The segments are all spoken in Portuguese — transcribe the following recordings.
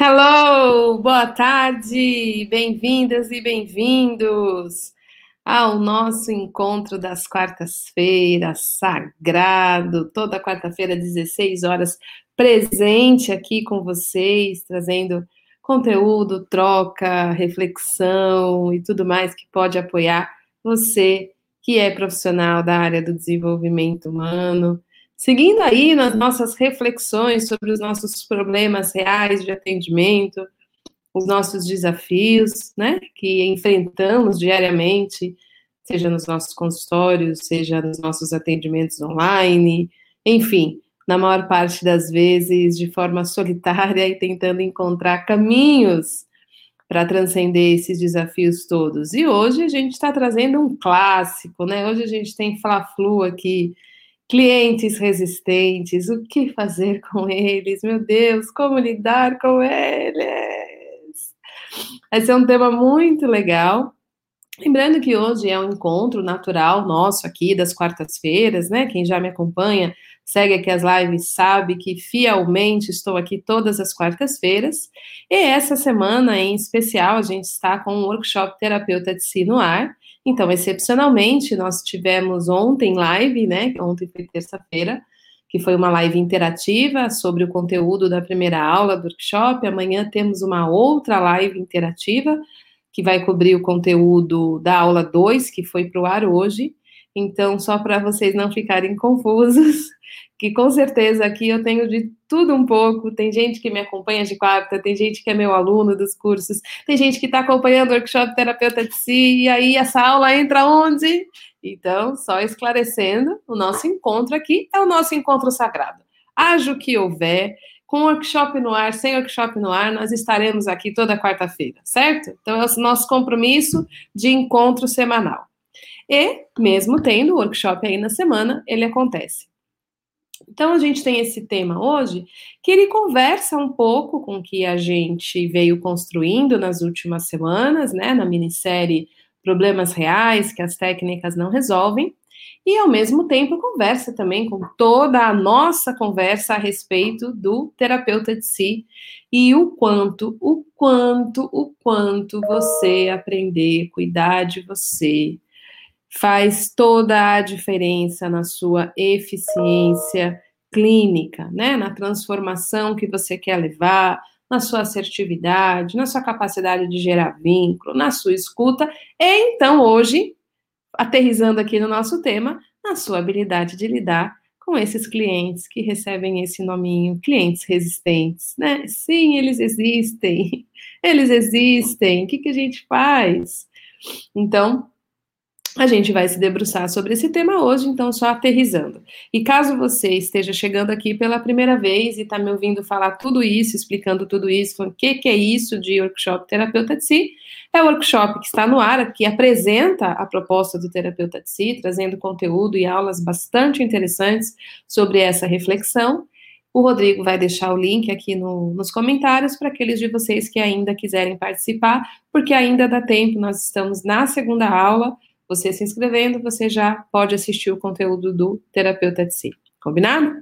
Hello, boa tarde, bem-vindas e bem-vindos ao nosso encontro das quartas-feiras, sagrado, toda quarta-feira, 16 horas, presente aqui com vocês, trazendo conteúdo, troca, reflexão e tudo mais que pode apoiar você que é profissional da área do desenvolvimento humano, seguindo aí nas nossas reflexões sobre os nossos problemas reais de atendimento, os nossos desafios, né, que enfrentamos diariamente, seja nos nossos consultórios, seja nos nossos atendimentos online, enfim, na maior parte das vezes de forma solitária e tentando encontrar caminhos para transcender esses desafios todos. E hoje a gente está trazendo um clássico, né? Hoje a gente tem Fla-Flu aqui, clientes resistentes, o que fazer com eles? Meu Deus, como lidar com eles? Esse é um tema muito legal. Lembrando que hoje é um encontro natural nosso aqui das quartas-feiras, né? Quem já me acompanha, segue aqui as lives, sabe que fielmente estou aqui todas as quartas-feiras. E essa semana em especial a gente está com um workshop terapeuta de si no ar. Então, excepcionalmente, nós tivemos ontem live, né? Ontem foi terça-feira, que foi uma live interativa sobre o conteúdo da primeira aula do workshop. Amanhã temos uma outra live interativa que vai cobrir o conteúdo da aula 2, que foi para o ar hoje. Então, só para vocês não ficarem confusos, que com certeza aqui eu tenho de tudo um pouco. Tem gente que me acompanha de quarta, tem gente que é meu aluno dos cursos, tem gente que está acompanhando o workshop terapeuta de si, e aí essa aula entra onde? Então, só esclarecendo, o nosso encontro aqui é o nosso encontro sagrado. Haja o que houver, com workshop no ar, sem workshop no ar, nós estaremos aqui toda quarta-feira, certo? Então, é o nosso compromisso de encontro semanal. E, mesmo tendo o workshop aí na semana, ele acontece. Então, a gente tem esse tema hoje, que ele conversa um pouco com o que a gente veio construindo nas últimas semanas, né, na minissérie Problemas Reais que as técnicas não resolvem, e ao mesmo tempo conversa também com toda a nossa conversa a respeito do terapeuta de si e o quanto, o quanto, o quanto você aprender cuidar de você faz toda a diferença na sua eficiência clínica, né? Na transformação que você quer levar, na sua assertividade, na sua capacidade de gerar vínculo, na sua escuta, e então hoje, aterrizando aqui no nosso tema, na sua habilidade de lidar com esses clientes que recebem esse nominho, clientes resistentes, né? Sim, eles existem, eles existem, o que, que a gente faz? Então, a gente vai se debruçar sobre esse tema hoje, então só aterrizando. E caso você esteja chegando aqui pela primeira vez e está me ouvindo falar tudo isso, explicando tudo isso, o que, que é isso de workshop terapeuta de si, é o workshop que está no ar, que apresenta a proposta do terapeuta de si, trazendo conteúdo e aulas bastante interessantes sobre essa reflexão. O Rodrigo vai deixar o link aqui no, nos comentários para aqueles de vocês que ainda quiserem participar, porque ainda dá tempo, nós estamos na segunda aula você se inscrevendo, você já pode assistir o conteúdo do terapeuta de si. Combinado?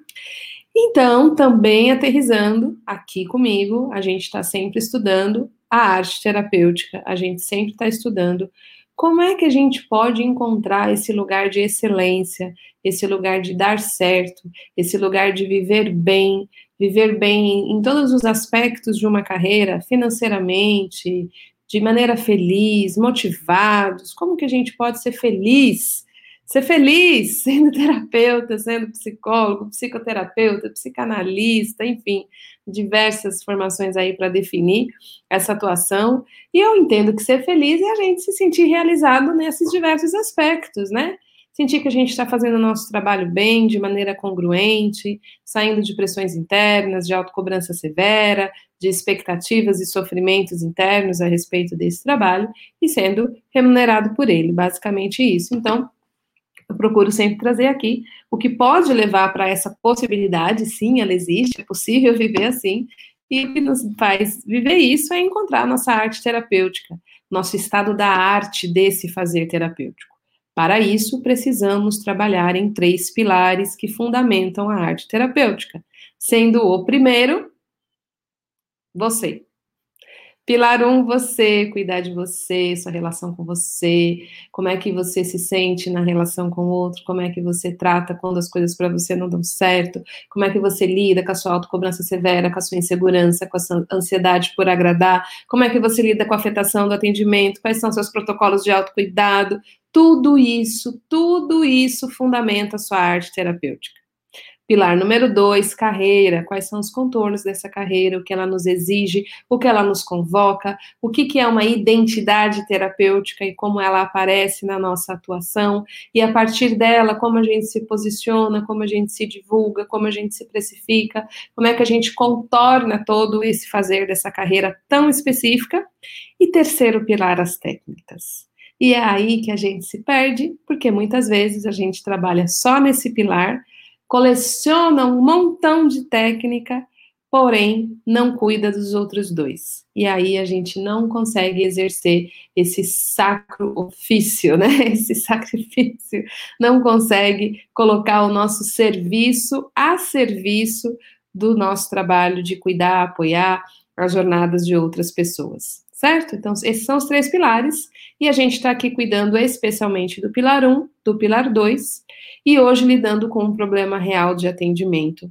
Então, também aterrizando aqui comigo, a gente está sempre estudando a arte terapêutica, a gente sempre está estudando como é que a gente pode encontrar esse lugar de excelência, esse lugar de dar certo, esse lugar de viver bem, viver bem em todos os aspectos de uma carreira, financeiramente, de maneira feliz, motivados? Como que a gente pode ser feliz? Ser feliz sendo terapeuta, sendo psicólogo, psicoterapeuta, psicanalista, enfim, diversas formações aí para definir essa atuação. E eu entendo que ser feliz é a gente se sentir realizado nesses diversos aspectos, né? sentir que a gente está fazendo o nosso trabalho bem, de maneira congruente, saindo de pressões internas, de autocobrança severa, de expectativas e sofrimentos internos a respeito desse trabalho e sendo remunerado por ele, basicamente isso. Então, eu procuro sempre trazer aqui o que pode levar para essa possibilidade, sim, ela existe, é possível viver assim, e o que nos faz viver isso é encontrar nossa arte terapêutica, nosso estado da arte desse fazer terapêutico. Para isso, precisamos trabalhar em três pilares que fundamentam a arte terapêutica, sendo o primeiro você. Pilar 1, um, você, cuidar de você, sua relação com você, como é que você se sente na relação com o outro, como é que você trata quando as coisas para você não dão certo, como é que você lida com a sua autocobrança severa, com a sua insegurança, com a sua ansiedade por agradar, como é que você lida com a afetação do atendimento, quais são seus protocolos de autocuidado, tudo isso, tudo isso fundamenta a sua arte terapêutica. Pilar número dois, carreira. Quais são os contornos dessa carreira? O que ela nos exige? O que ela nos convoca? O que, que é uma identidade terapêutica e como ela aparece na nossa atuação? E a partir dela, como a gente se posiciona, como a gente se divulga, como a gente se precifica, como é que a gente contorna todo esse fazer dessa carreira tão específica? E terceiro pilar, as técnicas. E é aí que a gente se perde, porque muitas vezes a gente trabalha só nesse pilar coleciona um montão de técnica, porém não cuida dos outros dois. E aí a gente não consegue exercer esse sacro ofício, né? Esse sacrifício, não consegue colocar o nosso serviço a serviço do nosso trabalho de cuidar, apoiar as jornadas de outras pessoas, certo? Então, esses são os três pilares, e a gente está aqui cuidando especialmente do pilar 1, um, do pilar 2, e hoje lidando com um problema real de atendimento,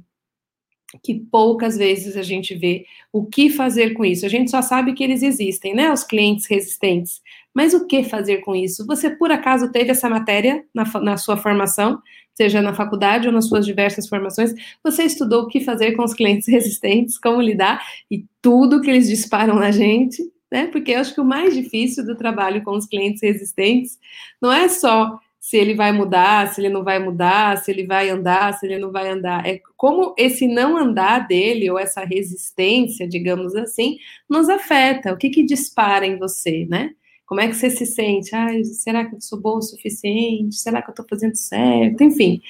que poucas vezes a gente vê o que fazer com isso. A gente só sabe que eles existem, né? Os clientes resistentes. Mas o que fazer com isso? Você, por acaso, teve essa matéria na, na sua formação, seja na faculdade ou nas suas diversas formações? Você estudou o que fazer com os clientes resistentes, como lidar e tudo que eles disparam na gente, né? Porque eu acho que o mais difícil do trabalho com os clientes resistentes não é só se ele vai mudar, se ele não vai mudar, se ele vai andar, se ele não vai andar. É como esse não andar dele, ou essa resistência, digamos assim, nos afeta. O que, que dispara em você, né? Como é que você se sente? Ai, será que eu sou boa o suficiente? Será que eu estou fazendo certo? Enfim.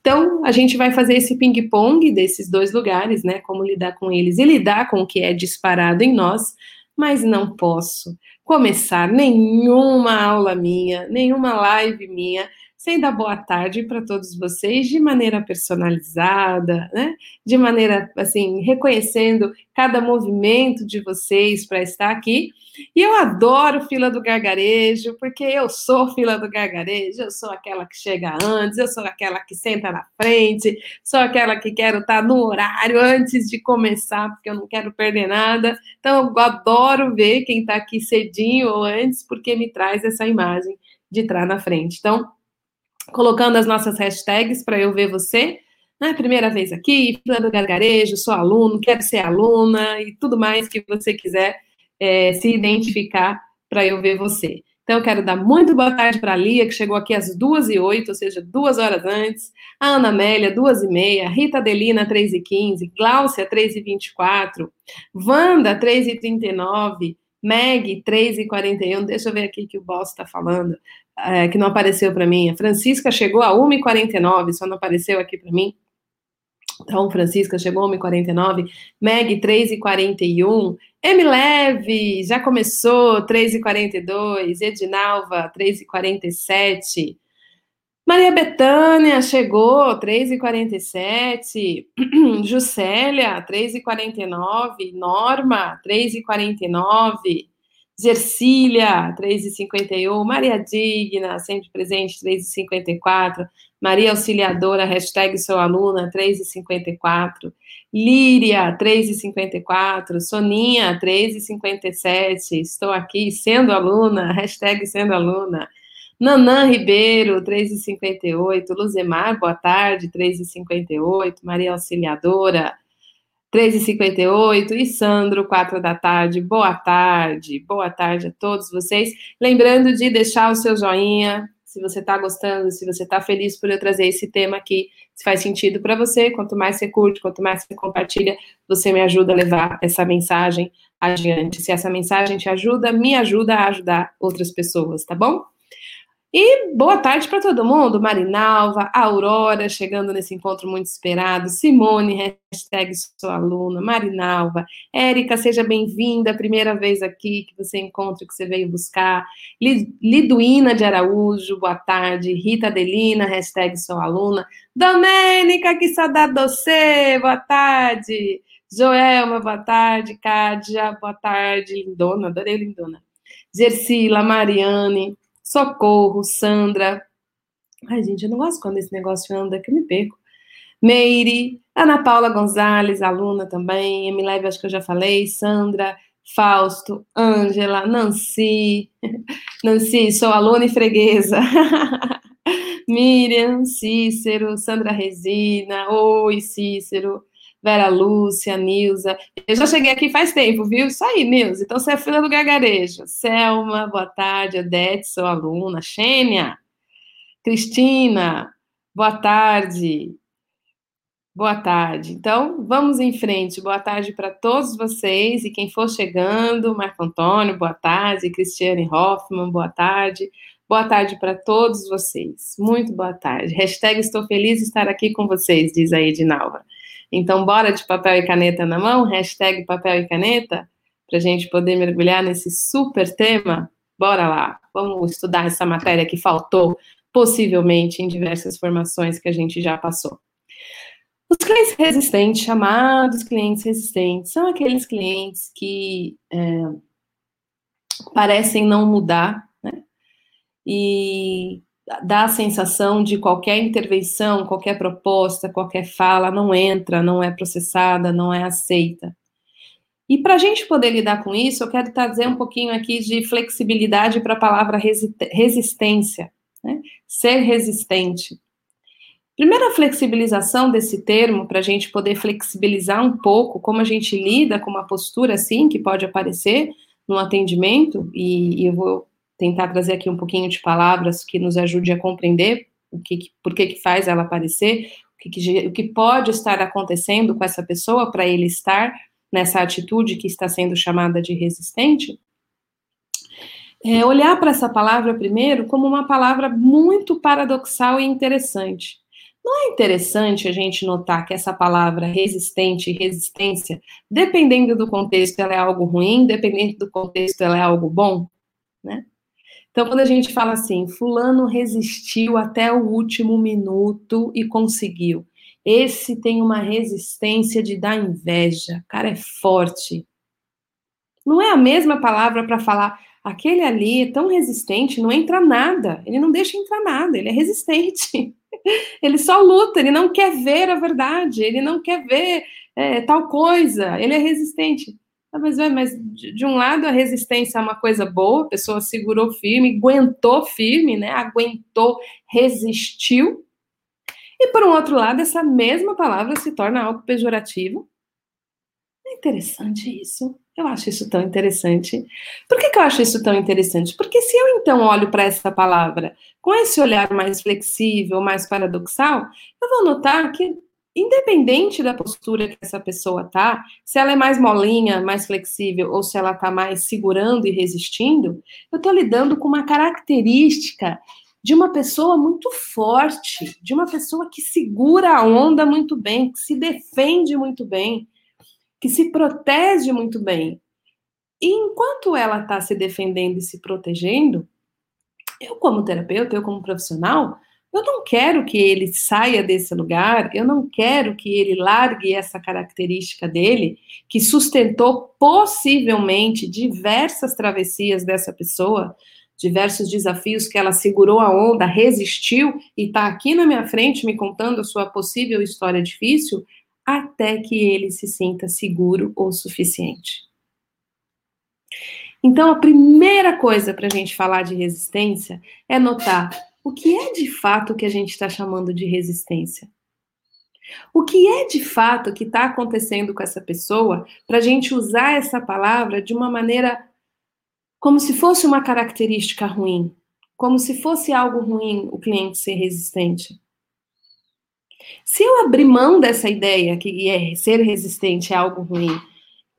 Então, a gente vai fazer esse ping-pong desses dois lugares, né? Como lidar com eles e lidar com o que é disparado em nós, mas não posso começar nenhuma aula minha, nenhuma live minha, sem dar boa tarde para todos vocês de maneira personalizada, né? De maneira assim, reconhecendo cada movimento de vocês para estar aqui. E eu adoro fila do gargarejo, porque eu sou fila do gargarejo, eu sou aquela que chega antes, eu sou aquela que senta na frente, sou aquela que quero estar no horário antes de começar, porque eu não quero perder nada. Então, eu adoro ver quem está aqui cedinho ou antes, porque me traz essa imagem de estar na frente. Então, colocando as nossas hashtags para eu ver você. Né? Primeira vez aqui, do Gargarejo, sou aluno, quero ser aluna e tudo mais que você quiser é, se identificar para eu ver você. Então, eu quero dar muito boa tarde para a Lia, que chegou aqui às duas e oito, ou seja, duas horas antes. A Ana Amélia, duas e meia. Rita Adelina, três e quinze. Gláucia, três e vinte e quatro. Wanda, três e trinta e nove. Meg, 3 e 41. Deixa eu ver aqui que o boss está falando é, que não apareceu para mim. A Francisca chegou a 1h49, só não apareceu aqui para mim. Então, Francisca chegou a 1h49, Meg 3h41, M Leve já começou 3h42, Edinalva 3h47, Maria Betânia chegou 3h47, Juscelia 3h49, Norma 3h49, Gersília, 3,51, Maria Digna, sempre presente, 3,54, Maria Auxiliadora, hashtag sou aluna, 3,54, Líria, 3,54, Soninha, 3,57, estou aqui sendo aluna, hashtag sendo aluna, Nanã Ribeiro, 3,58, Luzemar, boa tarde, 3,58, Maria Auxiliadora, 3h58 e Sandro, 4 da tarde. Boa tarde, boa tarde a todos vocês. Lembrando de deixar o seu joinha, se você está gostando, se você está feliz por eu trazer esse tema aqui, se faz sentido para você. Quanto mais você curte, quanto mais você compartilha, você me ajuda a levar essa mensagem adiante. Se essa mensagem te ajuda, me ajuda a ajudar outras pessoas, tá bom? E boa tarde para todo mundo, Marinalva, Aurora, chegando nesse encontro muito esperado, Simone, hashtag sou aluna, Marinalva, Érica, seja bem-vinda, primeira vez aqui que você encontra, que você veio buscar, Liduína de Araújo, boa tarde, Rita Adelina, hashtag sou aluna, Domênica, que saudade você, boa tarde, Joelma, boa tarde. Cádia, boa tarde. Lindona, adorei Lindona. Gersila, Mariane, Socorro, Sandra. Ai, gente, eu não gosto quando esse negócio anda, que eu me perco. Meire, Ana Paula Gonzalez, aluna também. Emileve, acho que eu já falei. Sandra, Fausto, Ângela, Nancy. Nancy, sou aluna e freguesa. Miriam, Cícero, Sandra Resina, oi Cícero, Vera Lúcia, Nilza. Eu já cheguei aqui faz tempo, viu? Isso aí, Nilza. Então você é filha do gargarejo. Selma, boa tarde. Odete, sou aluna. Xênia, Cristina, boa tarde. Boa tarde. Então, vamos em frente. Boa tarde para todos vocês e quem for chegando, Marco Antônio, boa tarde, Cristiane Hoffman, boa tarde. Boa tarde para todos vocês. Muito boa tarde. Hashtag estou feliz de estar aqui com vocês, diz a Edinalva. Então, bora de papel e caneta na mão? Hashtag papel e caneta? Para a gente poder mergulhar nesse super tema? Bora lá. Vamos estudar essa matéria que faltou, possivelmente, em diversas formações que a gente já passou. Os clientes resistentes, chamados clientes resistentes, são aqueles clientes que é, parecem não mudar, né? e dá a sensação de qualquer intervenção, qualquer proposta, qualquer fala não entra, não é processada, não é aceita. E para a gente poder lidar com isso, eu quero trazer um pouquinho aqui de flexibilidade para a palavra resistência, né? ser resistente. Primeira flexibilização desse termo, para a gente poder flexibilizar um pouco como a gente lida com uma postura assim, que pode aparecer no atendimento, e, e eu vou tentar trazer aqui um pouquinho de palavras que nos ajude a compreender o que, por que, que faz ela aparecer, o que, que, o que pode estar acontecendo com essa pessoa para ele estar nessa atitude que está sendo chamada de resistente. É, olhar para essa palavra primeiro como uma palavra muito paradoxal e interessante. Não é interessante a gente notar que essa palavra resistente e resistência, dependendo do contexto, ela é algo ruim, dependendo do contexto, ela é algo bom, né? Então, quando a gente fala assim, fulano resistiu até o último minuto e conseguiu. Esse tem uma resistência de dar inveja. O cara é forte. Não é a mesma palavra para falar, aquele ali é tão resistente, não entra nada. Ele não deixa entrar nada, ele é resistente. Ele só luta, ele não quer ver a verdade, ele não quer ver é, tal coisa, ele é resistente. Ah, mas, mas de, de, um lado a resistência é uma coisa boa, a pessoa segurou firme, aguentou firme, né? Aguentou, resistiu. E por um outro lado, essa mesma palavra se torna algo pejorativo. É interessante isso. Eu acho isso tão interessante. Por que, que eu acho isso tão interessante? Porque se eu então olho para essa palavra com esse olhar mais flexível, mais paradoxal, eu vou notar que independente da postura que essa pessoa tá, se ela é mais molinha, mais flexível, ou se ela tá mais segurando e resistindo, eu tô lidando com uma característica de uma pessoa muito forte, de uma pessoa que segura a onda muito bem, que se defende muito bem, que se protege muito bem. E enquanto ela está se defendendo e se protegendo, eu, como terapeuta, eu, como profissional, eu não quero que ele saia desse lugar, eu não quero que ele largue essa característica dele, que sustentou possivelmente diversas travessias dessa pessoa, diversos desafios que ela segurou a onda, resistiu e está aqui na minha frente me contando a sua possível história difícil, até que ele se sinta seguro o suficiente. Então, a primeira coisa para a gente falar de resistência é notar o que é de fato que a gente está chamando de resistência? O que é de fato que está acontecendo com essa pessoa para a gente usar essa palavra de uma maneira como se fosse uma característica ruim, como se fosse algo ruim o cliente ser resistente? Se eu abrir mão dessa ideia que é ser resistente é algo ruim,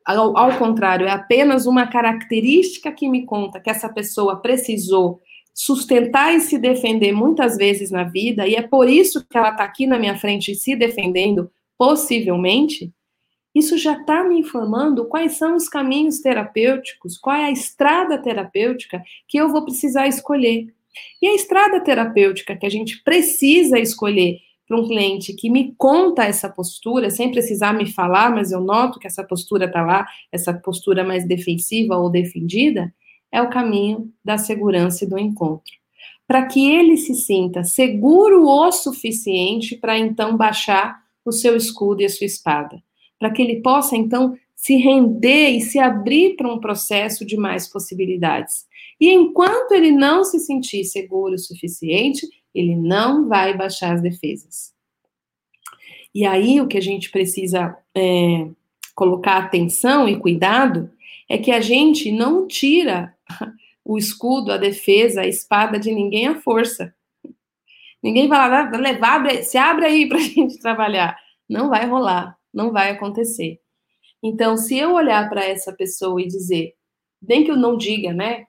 ao, ao contrário, é apenas uma característica que me conta que essa pessoa precisou sustentar e se defender muitas vezes na vida, e é por isso que ela está aqui na minha frente se defendendo, possivelmente, isso já está me informando quais são os caminhos terapêuticos, qual é a estrada terapêutica que eu vou precisar escolher. E a estrada terapêutica que a gente precisa escolher para um cliente que me conta essa postura, sem precisar me falar, mas eu noto que essa postura está lá, essa postura mais defensiva ou defendida, é o caminho da segurança e do encontro. Para que ele se sinta seguro o suficiente para então baixar o seu escudo e a sua espada. Para que ele possa então se render e se abrir para um processo de mais possibilidades. E enquanto ele não se sentir seguro o suficiente, ele não vai baixar as defesas. E aí o que a gente precisa é, colocar atenção e cuidado é que a gente não tira o escudo, a defesa, a espada de ninguém à força. Ninguém vai lá, levar, se abre aí para a gente trabalhar. Não vai rolar, não vai acontecer. Então, se eu olhar para essa pessoa e dizer, nem que eu não diga, né,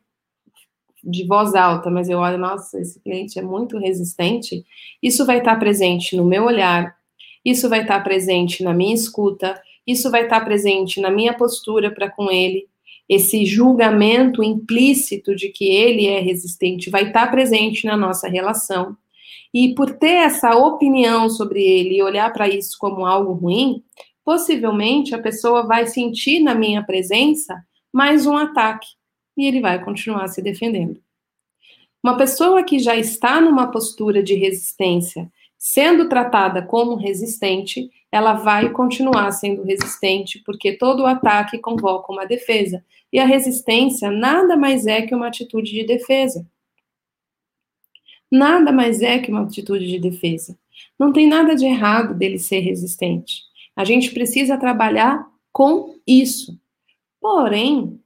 de voz alta, mas eu olho, nossa, esse cliente é muito resistente, isso vai estar presente no meu olhar, isso vai estar presente na minha escuta, isso vai estar presente na minha postura para com ele, esse julgamento implícito de que ele é resistente vai estar presente na nossa relação. E por ter essa opinião sobre ele e olhar para isso como algo ruim, possivelmente a pessoa vai sentir na minha presença mais um ataque e ele vai continuar se defendendo. Uma pessoa que já está numa postura de resistência, sendo tratada como resistente, ela vai continuar sendo resistente, porque todo ataque convoca uma defesa. E a resistência nada mais é que uma atitude de defesa. Nada mais é que uma atitude de defesa. Não tem nada de errado dele ser resistente. A gente precisa trabalhar com isso. Porém,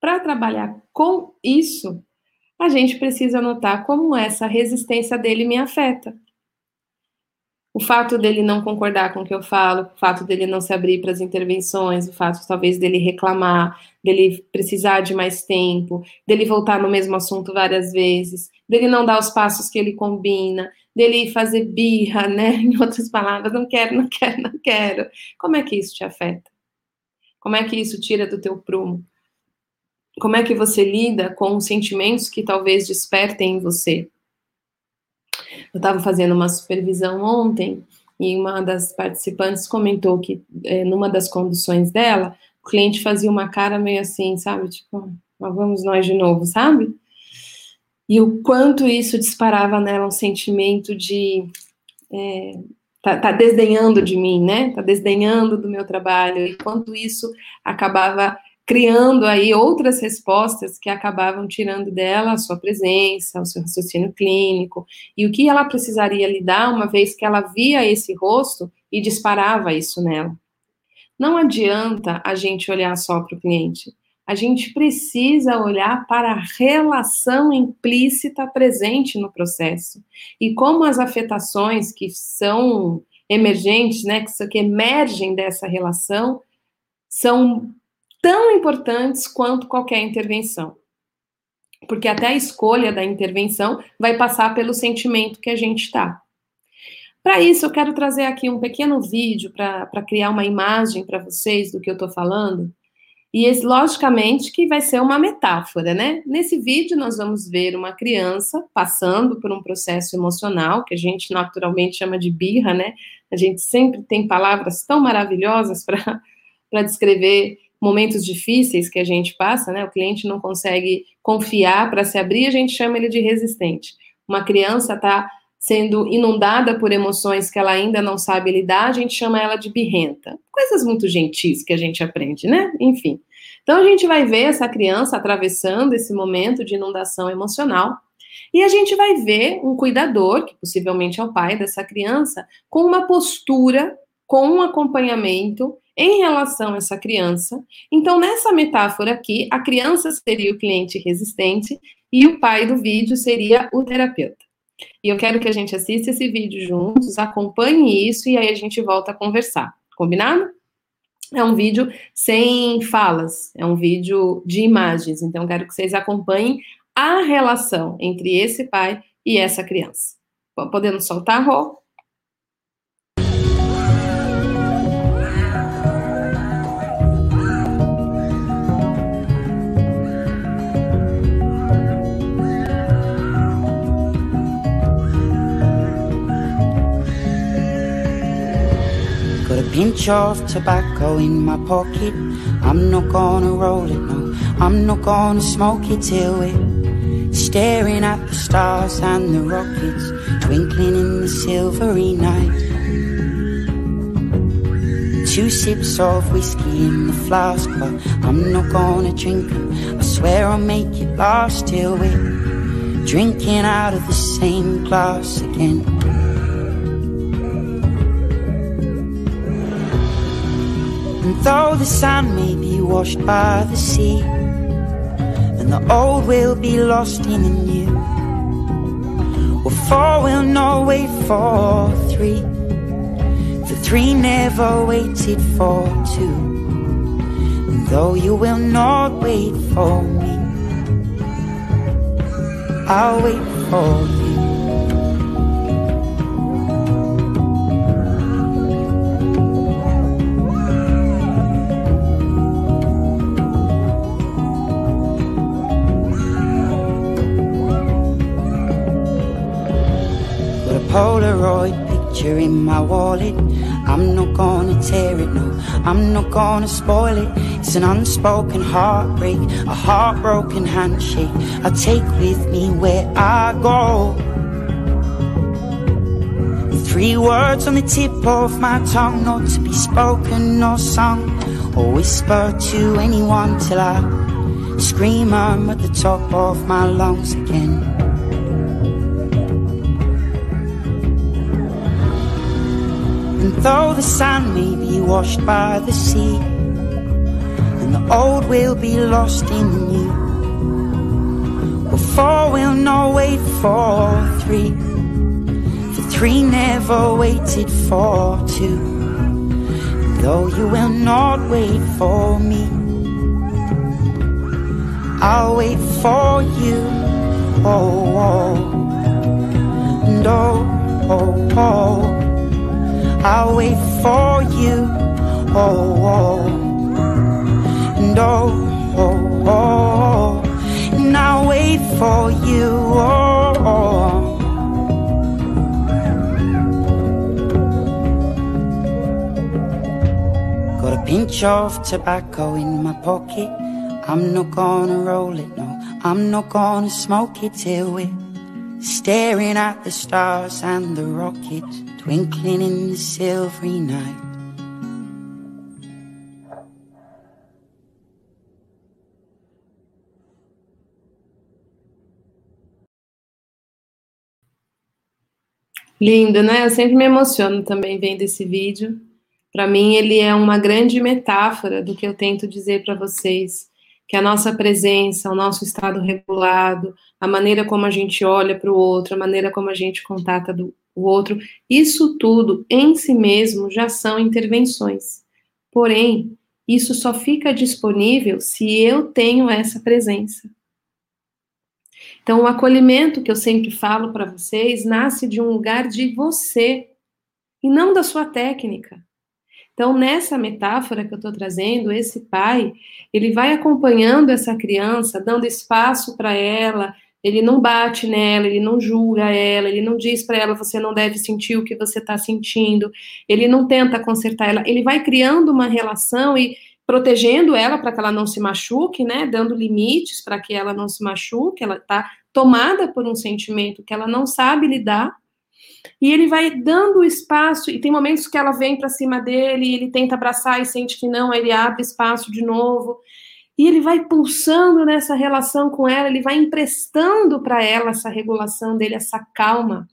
para trabalhar com isso, a gente precisa notar como essa resistência dele me afeta. O fato dele não concordar com o que eu falo, o fato dele não se abrir para as intervenções, o fato talvez dele reclamar, dele precisar de mais tempo, dele voltar no mesmo assunto várias vezes, dele não dar os passos que ele combina, dele fazer birra, né? Em outras palavras, não quero, não quero, não quero. Como é que isso te afeta? Como é que isso tira do teu prumo? Como é que você lida com os sentimentos que talvez despertem em você? Eu estava fazendo uma supervisão ontem e uma das participantes comentou que é, numa das conduções dela, o cliente fazia uma cara meio assim, sabe? Tipo, vamos nós de novo, sabe? e o quanto isso disparava nela um sentimento de é, tá, tá, desdenhando de mim, né? Tá desdenhando do meu trabalho e quanto isso acabava criando aí outras respostas que acabavam tirando dela a sua presença, o seu raciocínio clínico e o que ela precisaria lidar uma vez que ela via esse rosto e disparava isso nela. Não adianta a gente olhar só para o cliente a gente precisa olhar para a relação implícita presente no processo e como as afetações que são emergentes, né, que, emergem dessa relação, são tão importantes quanto qualquer intervenção. Porque até a escolha da intervenção vai passar pelo sentimento que a gente está. Para isso, eu quero trazer aqui um pequeno vídeo para criar uma imagem para vocês do que eu estou falando e esse, logicamente, que vai ser uma metáfora, né? Nesse vídeo, nós vamos ver uma criança passando por um processo emocional, que a gente naturalmente chama de birra, né? A gente sempre tem palavras tão maravilhosas para descrever momentos difíceis que a gente passa, né? O cliente não consegue confiar para se abrir, a gente chama ele de resistente. Uma criança está sendo inundada por emoções que ela ainda não sabe lidar, a gente chama ela de birrenta. Coisas muito gentis que a gente aprende, né? Enfim. Então a gente vai ver essa criança atravessando esse momento de inundação emocional. E a gente vai ver um cuidador, que possivelmente é o pai dessa criança, com uma postura, com um acompanhamento em relação a essa criança. Então, nessa metáfora aqui, a criança seria o cliente resistente e o pai do vídeo seria o terapeuta. E eu quero que a gente assista esse vídeo juntos, acompanhe isso e aí a gente volta a conversar. Combinado? É um vídeo sem falas, é um vídeo de imagens. Então, quero que vocês acompanhem a relação entre esse pai e essa criança. Podemos soltar, Rô? Pinch of tobacco in my pocket. I'm not gonna roll it, no. I'm not gonna smoke it till we're staring at the stars and the rockets twinkling in the silvery night. Two sips of whiskey in the flask, but I'm not gonna drink it. I swear I'll make it last till we're drinking out of the same glass again. Though the sun may be washed by the sea, and the old will be lost in the new, well, four will not wait for three. The three never waited for two. And though you will not wait for me, I'll wait for you. Polaroid picture in my wallet. I'm not gonna tear it, no, I'm not gonna spoil it. It's an unspoken heartbreak, a heartbroken handshake I take with me where I go. Three words on the tip of my tongue, not to be spoken or sung, or whispered to anyone till I scream 'em at the top of my lungs again. Though the sun may be washed by the sea, and the old will be lost in the new, well, four will not wait for three, for three never waited for two. And though you will not wait for me, I'll wait for you. Oh, oh, and oh, oh, oh. I'll wait for you. Oh, oh. and oh, oh, oh, and I'll wait for you. Oh, oh. Got a pinch of tobacco in my pocket. I'm not gonna roll it, no. I'm not gonna smoke it till we're staring at the stars and the rockets twinkling in the silvery night. Lindo, né? Eu sempre me emociono também vendo esse vídeo. Para mim, ele é uma grande metáfora do que eu tento dizer para vocês, que a nossa presença, o nosso estado regulado, a maneira como a gente olha para o outro, a maneira como a gente contata do, o outro, isso tudo em si mesmo já são intervenções. Porém, isso só fica disponível se eu tenho essa presença. Então, o acolhimento que eu sempre falo para vocês nasce de um lugar de você e não da sua técnica. Então, nessa metáfora que eu estou trazendo, esse pai, ele vai acompanhando essa criança, dando espaço para ela, ele não bate nela, ele não julga ela, ele não diz para ela você não deve sentir o que você está sentindo, ele não tenta consertar ela, ele vai criando uma relação e protegendo ela para que ela não se machuque, né? Dando limites para que ela não se machuque, ela está tomada por um sentimento que ela não sabe lidar. E ele vai dando espaço, e tem momentos que ela vem para cima dele, ele tenta abraçar e sente que não, aí ele abre espaço de novo. E ele vai pulsando nessa relação com ela, ele vai emprestando para ela essa regulação dele, essa calma.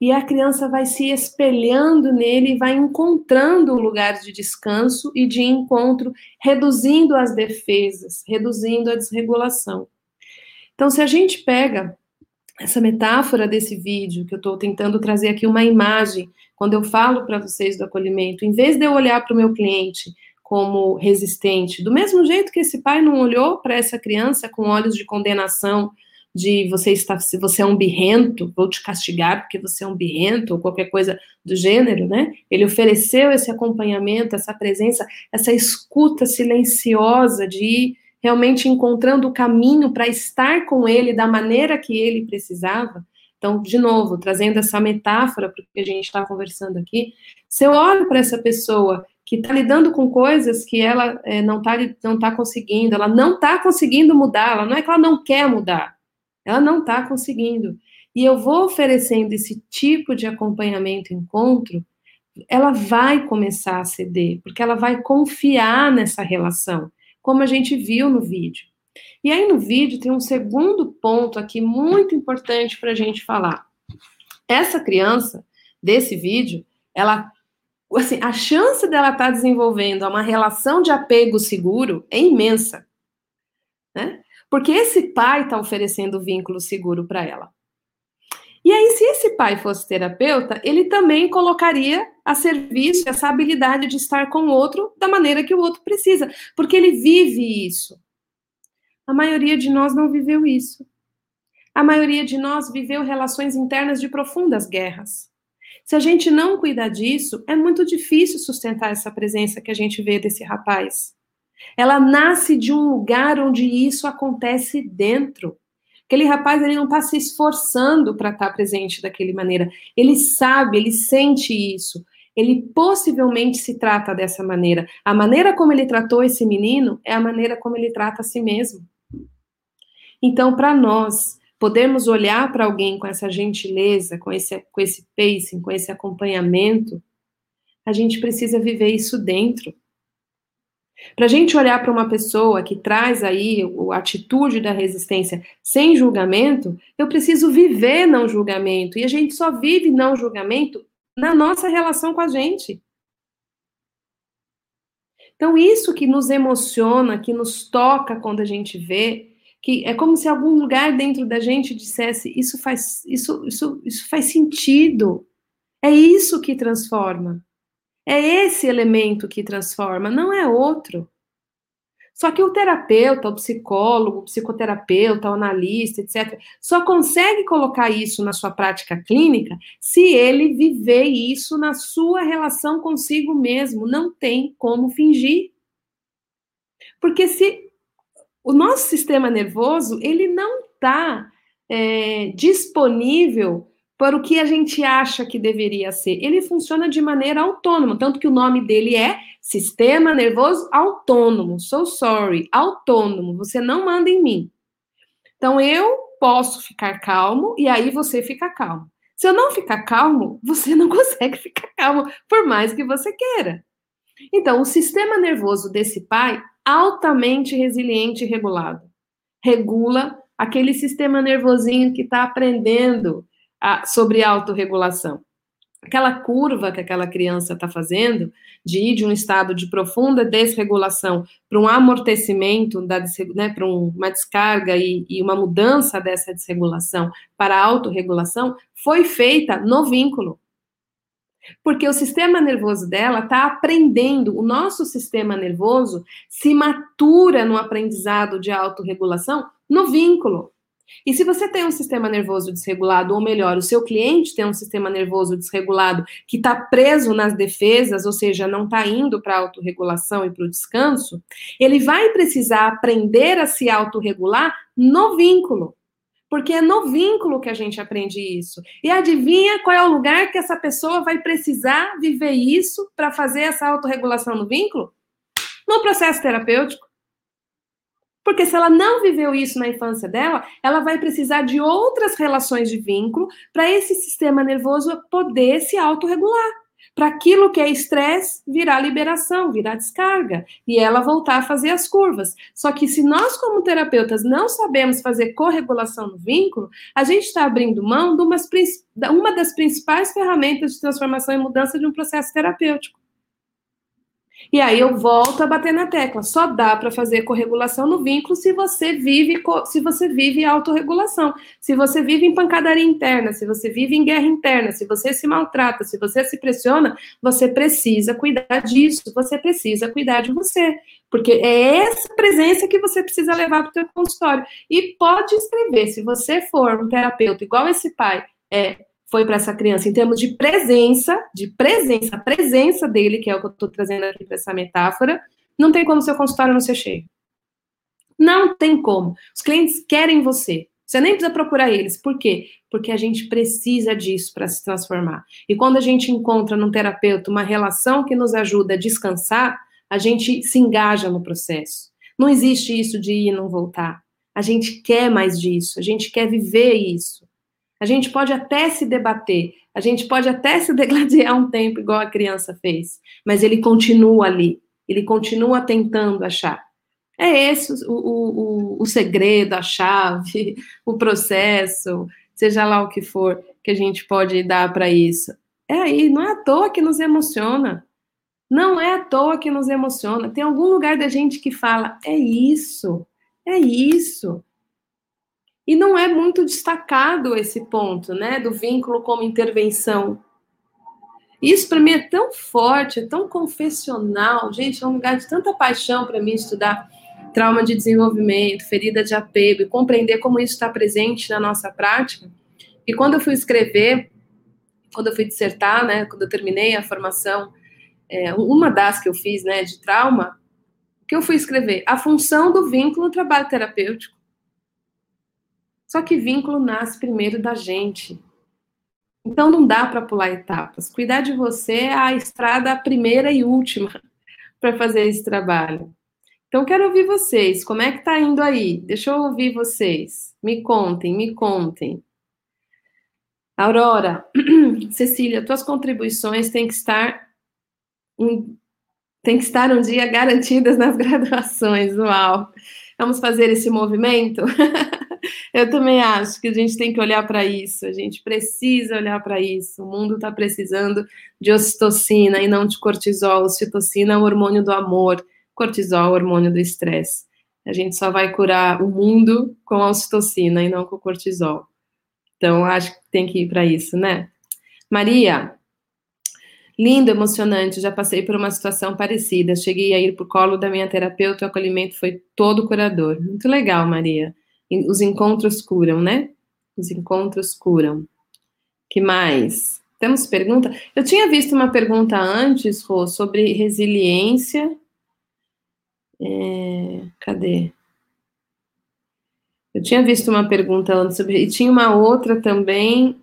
E a criança vai se espelhando nele vai encontrando o lugar de descanso e de encontro, reduzindo as defesas, reduzindo a desregulação. Então, se a gente pega essa metáfora desse vídeo, que eu estou tentando trazer aqui uma imagem, quando eu falo para vocês do acolhimento, em vez de eu olhar para o meu cliente como resistente, do mesmo jeito que esse pai não olhou para essa criança com olhos de condenação, de você está, se você é um birrento, vou te castigar porque você é um birrento, ou qualquer coisa do gênero, né? Ele ofereceu esse acompanhamento, essa presença, essa escuta silenciosa de ir realmente encontrando o caminho para estar com ele da maneira que ele precisava. Então, de novo, trazendo essa metáfora para o que a gente está conversando aqui, se eu olho para essa pessoa que está lidando com coisas que ela é, não está não tá conseguindo, ela não está conseguindo mudar, ela não é que ela não quer mudar, ela não está conseguindo. E eu vou oferecendo esse tipo de acompanhamento, encontro, ela vai começar a ceder, porque ela vai confiar nessa relação, como a gente viu no vídeo. E aí no vídeo tem um segundo ponto aqui muito importante para a gente falar. Essa criança desse vídeo, ela assim, a chance dela estar tá desenvolvendo uma relação de apego seguro é imensa, né? Porque esse pai está oferecendo vínculo seguro para ela. E aí, se esse pai fosse terapeuta, ele também colocaria a serviço essa habilidade de estar com o outro da maneira que o outro precisa, porque ele vive isso. A maioria de nós não viveu isso. A maioria de nós viveu relações internas de profundas guerras. Se a gente não cuidar disso, é muito difícil sustentar essa presença que a gente vê desse rapaz. Ela nasce de um lugar onde isso acontece dentro. Aquele rapaz ele não está se esforçando para estar tá presente daquele maneira. Ele sabe, ele sente isso. Ele possivelmente se trata dessa maneira. A maneira como ele tratou esse menino é a maneira como ele trata a si mesmo. Então, para nós, podermos olhar para alguém com essa gentileza, com esse, com esse pacing, com esse acompanhamento, a gente precisa viver isso dentro. Para a gente olhar para uma pessoa que traz aí a atitude da resistência sem julgamento, eu preciso viver não julgamento. E a gente só vive não julgamento na nossa relação com a gente. Então, isso que nos emociona, que nos toca quando a gente vê, que é como se algum lugar dentro da gente dissesse isso faz isso isso isso faz sentido. É isso que transforma. É esse elemento que transforma, não é outro. Só que o terapeuta, o psicólogo, o psicoterapeuta, o analista, etc., só consegue colocar isso na sua prática clínica se ele viver isso na sua relação consigo mesmo. Não tem como fingir. Porque se o nosso sistema nervoso ele não está é, disponível para o que a gente acha que deveria ser. Ele funciona de maneira autônoma, tanto que o nome dele é Sistema Nervoso Autônomo. So sorry, autônomo. Você não manda em mim. Então eu posso ficar calmo e aí você fica calmo. Se eu não ficar calmo, você não consegue ficar calmo, por mais que você queira. Então, o sistema nervoso desse pai altamente resiliente e regulado. Regula aquele sistema nervosinho que está aprendendo a, sobre autorregulação. Aquela curva que aquela criança está fazendo, de ir de um estado de profunda desregulação para um amortecimento, da, né, para um, uma descarga e, e uma mudança dessa desregulação para a autorregulação, foi feita no vínculo. Porque o sistema nervoso dela está aprendendo, o nosso sistema nervoso se matura no aprendizado de autorregulação no vínculo. E se você tem um sistema nervoso desregulado, ou melhor, o seu cliente tem um sistema nervoso desregulado que está preso nas defesas, ou seja, não está indo para a autorregulação e para o descanso, ele vai precisar aprender a se autorregular no vínculo. Porque é no vínculo que a gente aprende isso. E adivinha qual é o lugar que essa pessoa vai precisar viver isso para fazer essa autorregulação no vínculo? No processo terapêutico. Porque se ela não viveu isso na infância dela, ela vai precisar de outras relações de vínculo para esse sistema nervoso poder se autorregular para aquilo que é estresse virar liberação, virar descarga, e ela voltar a fazer as curvas. Só que se nós, como terapeutas, não sabemos fazer corregulação no vínculo, a gente está abrindo mão de umas, uma das principais ferramentas de transformação e mudança de um processo terapêutico. E aí eu volto a bater na tecla. Só dá para fazer corregulação no vínculo se você vive se você vive autorregulação. Se você vive em pancadaria interna, se você vive em guerra interna, se você se maltrata, se você se pressiona, você precisa cuidar disso, você precisa cuidar de você. Porque é essa presença que você precisa levar para o seu consultório. E pode escrever, se você for um terapeuta igual esse pai, é, foi para essa criança em termos de presença, de presença, a presença dele, que é o que eu estou trazendo aqui para essa metáfora, não tem como seu consultório não ser cheio. Não tem como. Os clientes querem você. Você nem precisa procurar eles. Por quê? Porque a gente precisa disso para se transformar. E quando a gente encontra num terapeuta uma relação que nos ajuda a descansar, a gente se engaja no processo. Não existe isso de ir e não voltar. A gente quer mais disso, a gente quer viver isso. A gente pode até se debater, a gente pode até se degladiar um tempo, igual a criança fez, mas ele continua ali, ele continua tentando achar. É esse o, o, o, o segredo, a chave, o processo, seja lá o que for que a gente pode dar para isso. É aí, não é à toa que nos emociona. Não é à toa que nos emociona. Tem algum lugar da gente que fala, é isso, é isso. E não é muito destacado esse ponto, né, do vínculo como intervenção. Isso para mim é tão forte, é tão confessional, gente, é um lugar de tanta paixão para mim estudar trauma de desenvolvimento, ferida de apego, e compreender como isso está presente na nossa prática. E quando eu fui escrever, quando eu fui dissertar, né, quando eu terminei a formação, é, uma das que eu fiz, né, de trauma, que eu fui escrever a função do vínculo no trabalho terapêutico. Só que vínculo nasce primeiro da gente. Então não dá para pular etapas. Cuidar de você é a estrada primeira e última para fazer esse trabalho. Então, quero ouvir vocês. Como é que tá indo aí? Deixa eu ouvir vocês. Me contem, me contem. Aurora, Cecília, tuas contribuições têm que estar um, tem que estar um dia garantidas nas graduações. Uau! Vamos fazer esse movimento? Eu também acho que a gente tem que olhar para isso, a gente precisa olhar para isso. O mundo está precisando de ocitocina e não de cortisol. Ocitocina é o hormônio do amor cortisol, hormônio do estresse. A gente só vai curar o mundo com a ocitocina e não com o cortisol. Então, acho que tem que ir para isso, né? Maria, lindo, emocionante. Já passei por uma situação parecida. Cheguei a ir para o colo da minha terapeuta, o acolhimento foi todo curador. Muito legal, Maria. Os encontros curam, né? Os encontros curam. Que mais? Temos pergunta? Eu tinha visto uma pergunta antes, Rô, sobre resiliência é, cadê? Eu tinha visto uma pergunta antes sobre. E tinha uma outra também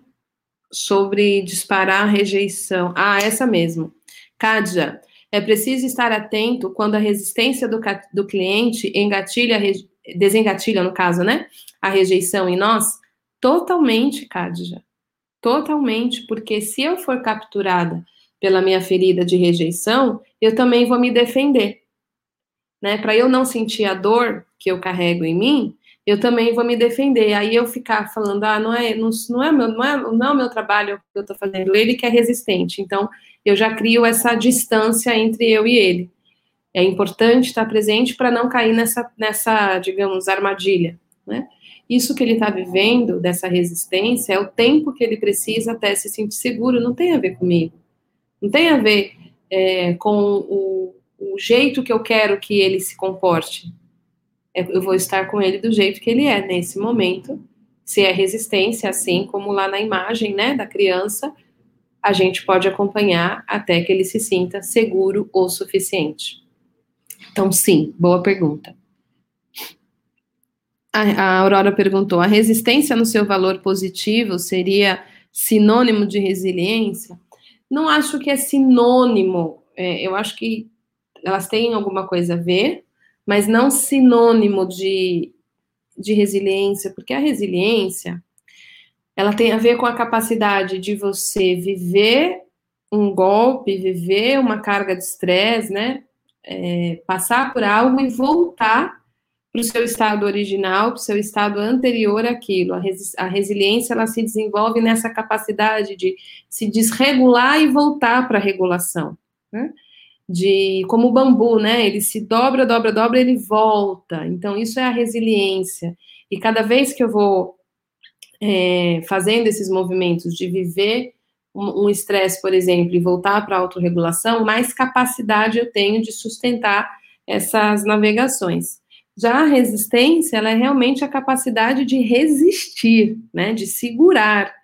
sobre disparar a rejeição. Ah, essa mesmo. Kádia, é preciso estar atento quando a resistência do, do cliente engatilha, desengatilha, no caso, né? A rejeição em nós? Totalmente, Kádia. Totalmente, porque se eu for capturada pela minha ferida de rejeição, eu também vou me defender né? Para eu não sentir a dor que eu carrego em mim, eu também vou me defender. Aí eu ficar falando, ah, não é, não, não é meu, não é, não é o meu trabalho que eu estou fazendo, ele que é resistente. Então, eu já crio essa distância entre eu e ele. É importante estar presente para não cair nessa, nessa, digamos, armadilha, né? Isso que ele está vivendo, dessa resistência, é o tempo que ele precisa até se sentir seguro, não tem a ver comigo. Não tem a ver é, com o, o jeito que eu quero que ele se comporte. É, eu vou estar com ele do jeito que ele é nesse momento. Se é resistência, assim como lá na imagem, né, da criança, a gente pode acompanhar até que ele se sinta seguro o suficiente. Então, sim, boa pergunta. A, a Aurora perguntou: a resistência no seu valor positivo seria sinônimo de resiliência? Não acho que é sinônimo. É, eu acho que elas têm alguma coisa a ver, mas não sinônimo de, de resiliência, porque a resiliência ela tem a ver com a capacidade de você viver um golpe, viver uma carga de estresse, né? É, passar por algo e voltar para o seu estado original, para o seu estado anterior àquilo. A, res, a resiliência ela se desenvolve nessa capacidade de se desregular e voltar para a regulação. Né? de como o bambu, né? Ele se dobra, dobra, dobra, ele volta. Então, isso é a resiliência. E cada vez que eu vou é, fazendo esses movimentos de viver um estresse, por exemplo, e voltar para a autorregulação, mais capacidade eu tenho de sustentar essas navegações. Já a resistência, ela é realmente a capacidade de resistir, né? De segurar,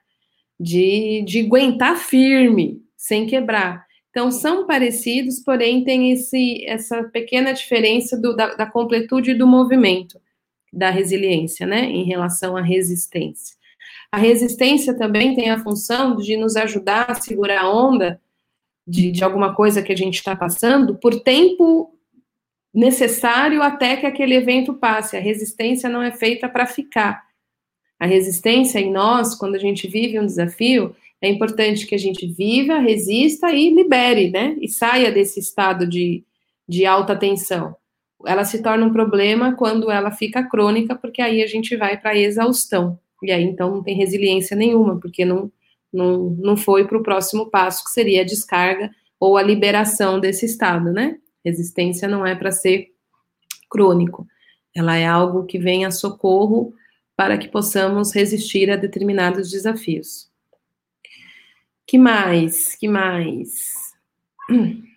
de, de aguentar firme, sem quebrar. Então, são parecidos, porém tem esse, essa pequena diferença do, da, da, completude do movimento. da resiliência, né, em relação à resistência. A resistência também tem a função de nos ajudar a segurar a onda de, de alguma coisa que a gente está passando por tempo necessário até que aquele evento passe. A resistência não é feita para ficar. A resistência em nós, quando a gente vive um desafio, é importante que a gente viva, resista e libere, né? E saia desse estado de, de alta tensão. Ela se torna um problema quando ela fica crônica, porque aí a gente vai para a exaustão. E aí, então, não tem resiliência nenhuma, porque não, não, não foi para o próximo passo, que seria a descarga ou a liberação desse estado, né? Resistência não é para ser crônico. Ela é algo que vem a socorro para que possamos resistir a determinados desafios. Que mais? Que mais?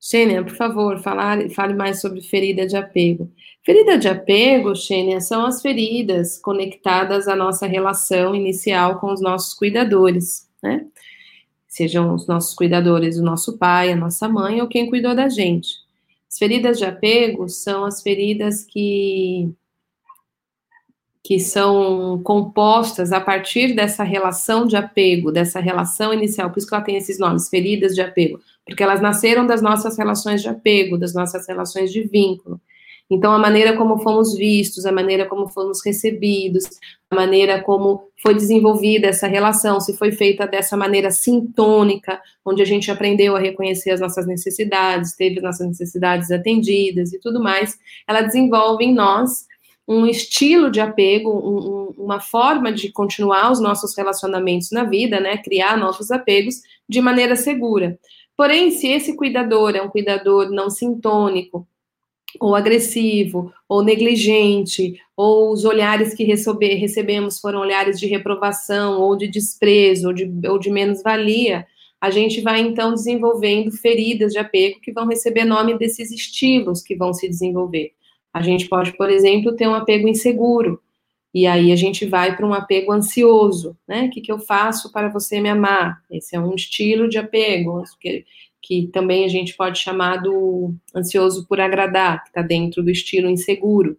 Xênia, por favor, falar, fale mais sobre ferida de apego. Ferida de apego, Xênia, são as feridas conectadas à nossa relação inicial com os nossos cuidadores, né? Sejam os nossos cuidadores o nosso pai, a nossa mãe ou quem cuidou da gente. As feridas de apego são as feridas que que são compostas a partir dessa relação de apego, dessa relação inicial, por isso que ela tem esses nomes, feridas de apego, porque elas nasceram das nossas relações de apego, das nossas relações de vínculo. Então, a maneira como fomos vistos, a maneira como fomos recebidos, a maneira como foi desenvolvida essa relação, se foi feita dessa maneira sintônica, onde a gente aprendeu a reconhecer as nossas necessidades, teve as nossas necessidades atendidas e tudo mais, ela desenvolve em nós um estilo de apego, um, uma forma de continuar os nossos relacionamentos na vida, né? Criar novos apegos de maneira segura. Porém, se esse cuidador é um cuidador não sintônico, ou agressivo, ou negligente, ou os olhares que recebe, recebemos foram olhares de reprovação, ou de desprezo, ou de, ou de menos-valia, a gente vai então desenvolvendo feridas de apego que vão receber nome desses estilos que vão se desenvolver. A gente pode, por exemplo, ter um apego inseguro, e aí a gente vai para um apego ansioso, né? O que, que eu faço para você me amar? Esse é um estilo de apego, que, também a gente pode chamar do ansioso por agradar, que está dentro do estilo inseguro.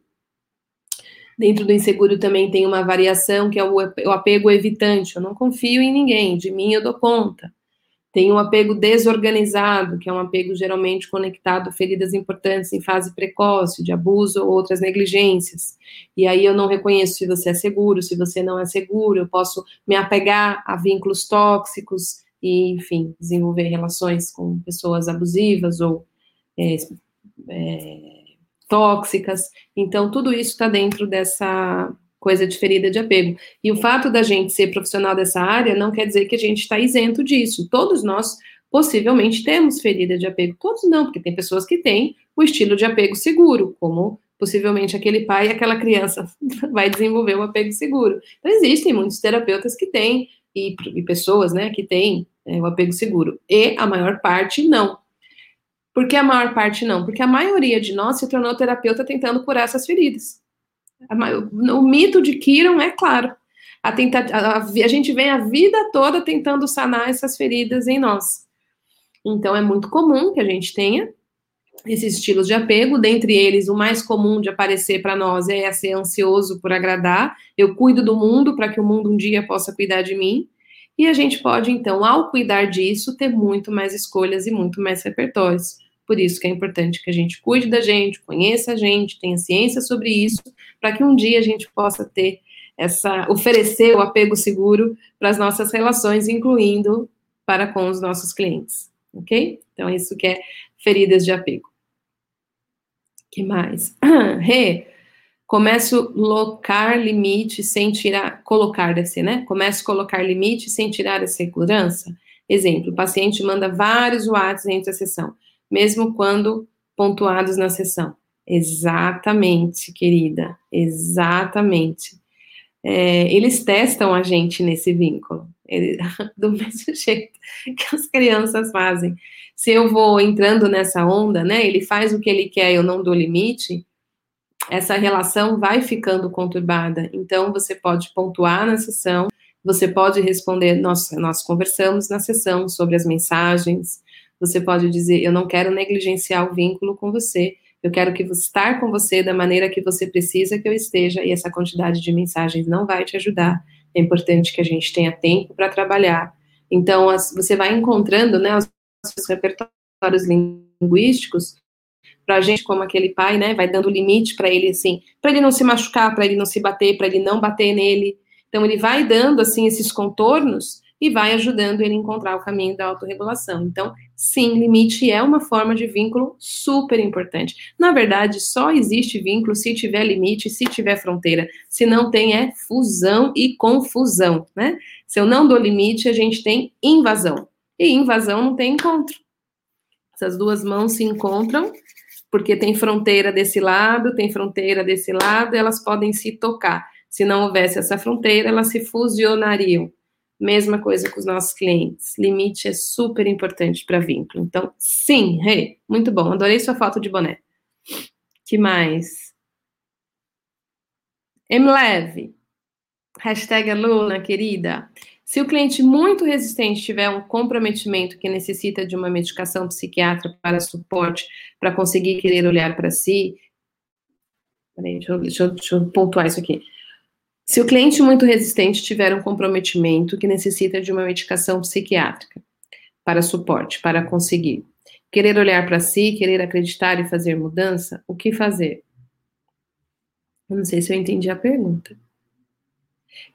Dentro do inseguro também tem uma variação que é o apego evitante. Eu não confio em ninguém, de mim eu dou conta. Tem um apego desorganizado, que é um apego geralmente conectado a feridas importantes em fase precoce, de abuso ou outras negligências. E aí eu não reconheço se você é seguro, se você não é seguro, eu posso me apegar a vínculos tóxicos e, enfim, desenvolver relações com pessoas abusivas ou é, é, tóxicas. Então, tudo isso está dentro dessa coisa de ferida de apego. E o fato da gente ser profissional dessa área não quer dizer que a gente está isento disso. Todos nós possivelmente temos ferida de apego. Todos não, porque tem pessoas que têm o estilo de apego seguro, como possivelmente aquele pai e aquela criança vai desenvolver o apego seguro. Então, existem muitos terapeutas que têm, e, e pessoas, né, que têm é, o apego seguro. E a maior parte não. Por que a maior parte não? Porque a maioria de nós se tornou terapeuta tentando curar essas feridas. O mito de Kiron é claro. A, a, a, gente vem a vida toda tentando sanar essas feridas em nós. Então, é muito comum que a gente tenha esses estilos de apego, dentre eles, o mais comum de aparecer para nós é ser ansioso por agradar. Eu cuido do mundo para que o mundo um dia possa cuidar de mim. E a gente pode, então, ao cuidar disso, ter muito mais escolhas e muito mais repertórios. Por isso que é importante que a gente cuide da gente, conheça a gente, tenha ciência sobre isso, para que um dia a gente possa ter essa, oferecer o apego seguro para as nossas relações, incluindo para com os nossos clientes, ok? Então, isso que é feridas de apego. que mais? Rê, começo a colocar limite sem tirar, colocar ser, né? Começo colocar limite sem tirar a segurança. Exemplo, o paciente manda vários WhatsApps entre a sessão mesmo quando pontuados na sessão. Exatamente, querida, exatamente. É, eles testam a gente nesse vínculo, ele, do mesmo jeito que as crianças fazem. Se eu vou entrando nessa onda, né, ele faz o que ele quer, eu não dou limite, essa relação vai ficando conturbada. Então, você pode pontuar na sessão, você pode responder, nós, nós conversamos na sessão sobre as mensagens, você pode dizer, eu não quero negligenciar o vínculo com você, Eu quero que estar com você da maneira que você precisa que eu esteja, e essa quantidade de mensagens não vai te ajudar. É importante que a gente tenha tempo para trabalhar. Então, as, você vai encontrando né, os seus repertórios linguísticos para a gente, como aquele pai, né, vai dando limite para ele, assim, para ele não se machucar, para ele não se bater, para ele não bater nele. Então, ele vai dando, assim, esses contornos e vai ajudando ele a encontrar o caminho da autorregulação. Então, sim, limite é uma forma de vínculo super importante. Na verdade, só existe vínculo se tiver limite, se tiver fronteira. Se não tem, é fusão e confusão, né? Se eu não dou limite, a gente tem invasão. E invasão não tem encontro. Essas duas mãos se encontram porque tem fronteira desse lado, tem fronteira desse lado, elas podem se tocar. Se não houvesse essa fronteira, elas se fusionariam. Mesma coisa com os nossos clientes. Limite é super importante para vínculo. Então, sim, hey, muito bom. Adorei sua foto de boné. Que mais? MLeve. Hashtag aluna, querida. Se o cliente muito resistente tiver um comprometimento que necessita de uma medicação psiquiátrica para suporte, para conseguir querer olhar para si. Peraí, deixa eu, deixa, eu, deixa eu pontuar isso aqui. Se o cliente muito resistente tiver um comprometimento que necessita de uma medicação psiquiátrica para suporte, para conseguir querer olhar para si, querer acreditar e fazer mudança, o que fazer? Eu não sei se eu entendi a pergunta.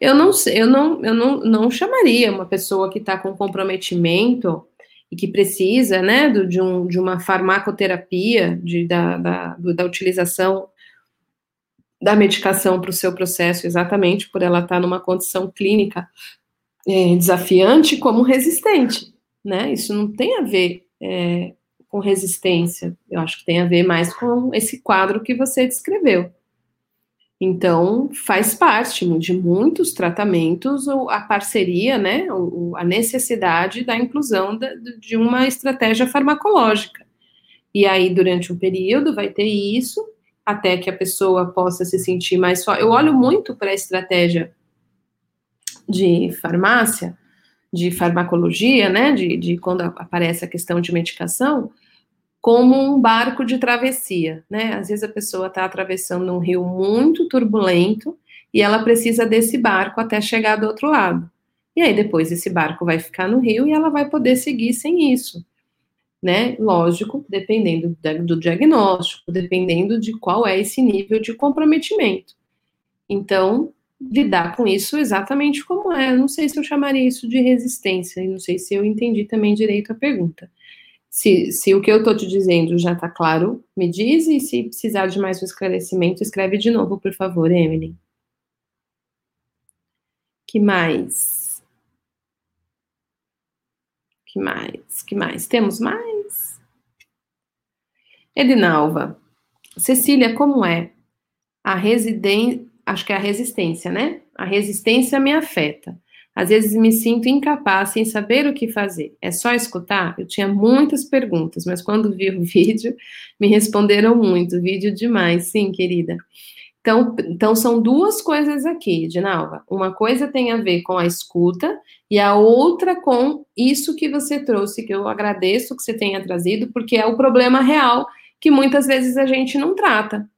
Eu não eu não, eu não, não chamaria uma pessoa que está com comprometimento e que precisa, né, do, de, um, de uma farmacoterapia, de, da, da, da utilização da medicação para o seu processo, exatamente por ela estar tá numa condição clínica é, desafiante, como resistente, né? Isso não tem a ver é, com resistência, eu acho que tem a ver mais com esse quadro que você descreveu. Então, faz parte de muitos tratamentos a parceria, né, a necessidade da inclusão de uma estratégia farmacológica. E aí, durante um período, vai ter isso, até que a pessoa possa se sentir mais só. Eu olho muito para a estratégia de farmácia, de farmacologia, né, de, de quando aparece a questão de medicação, como um barco de travessia, né? Às vezes a pessoa está atravessando um rio muito turbulento e ela precisa desse barco até chegar do outro lado. E aí depois esse barco vai ficar no rio e ela vai poder seguir sem isso, né? Lógico, dependendo do diagnóstico, dependendo de qual é esse nível de comprometimento. Então, lidar com isso exatamente como é. Não sei se eu chamaria isso de resistência, e não sei se eu entendi também direito a pergunta. Se, se o que eu estou te dizendo já está claro, me diz, e se precisar de mais um esclarecimento, escreve de novo, por favor, Emily. Que mais? Que mais? Que mais? Temos mais? Edinalva. Cecília, como é? A residência, acho que é a resistência, né? A resistência me afeta. Às vezes me sinto incapaz, sem saber o que fazer. É só escutar? Eu tinha muitas perguntas, mas quando vi o vídeo, me responderam muito. Vídeo demais, sim, querida. Então, então são duas coisas aqui, Dinalva. Uma coisa tem a ver com a escuta e a outra com isso que você trouxe, que eu agradeço que você tenha trazido, porque é o problema real que muitas vezes a gente não trata.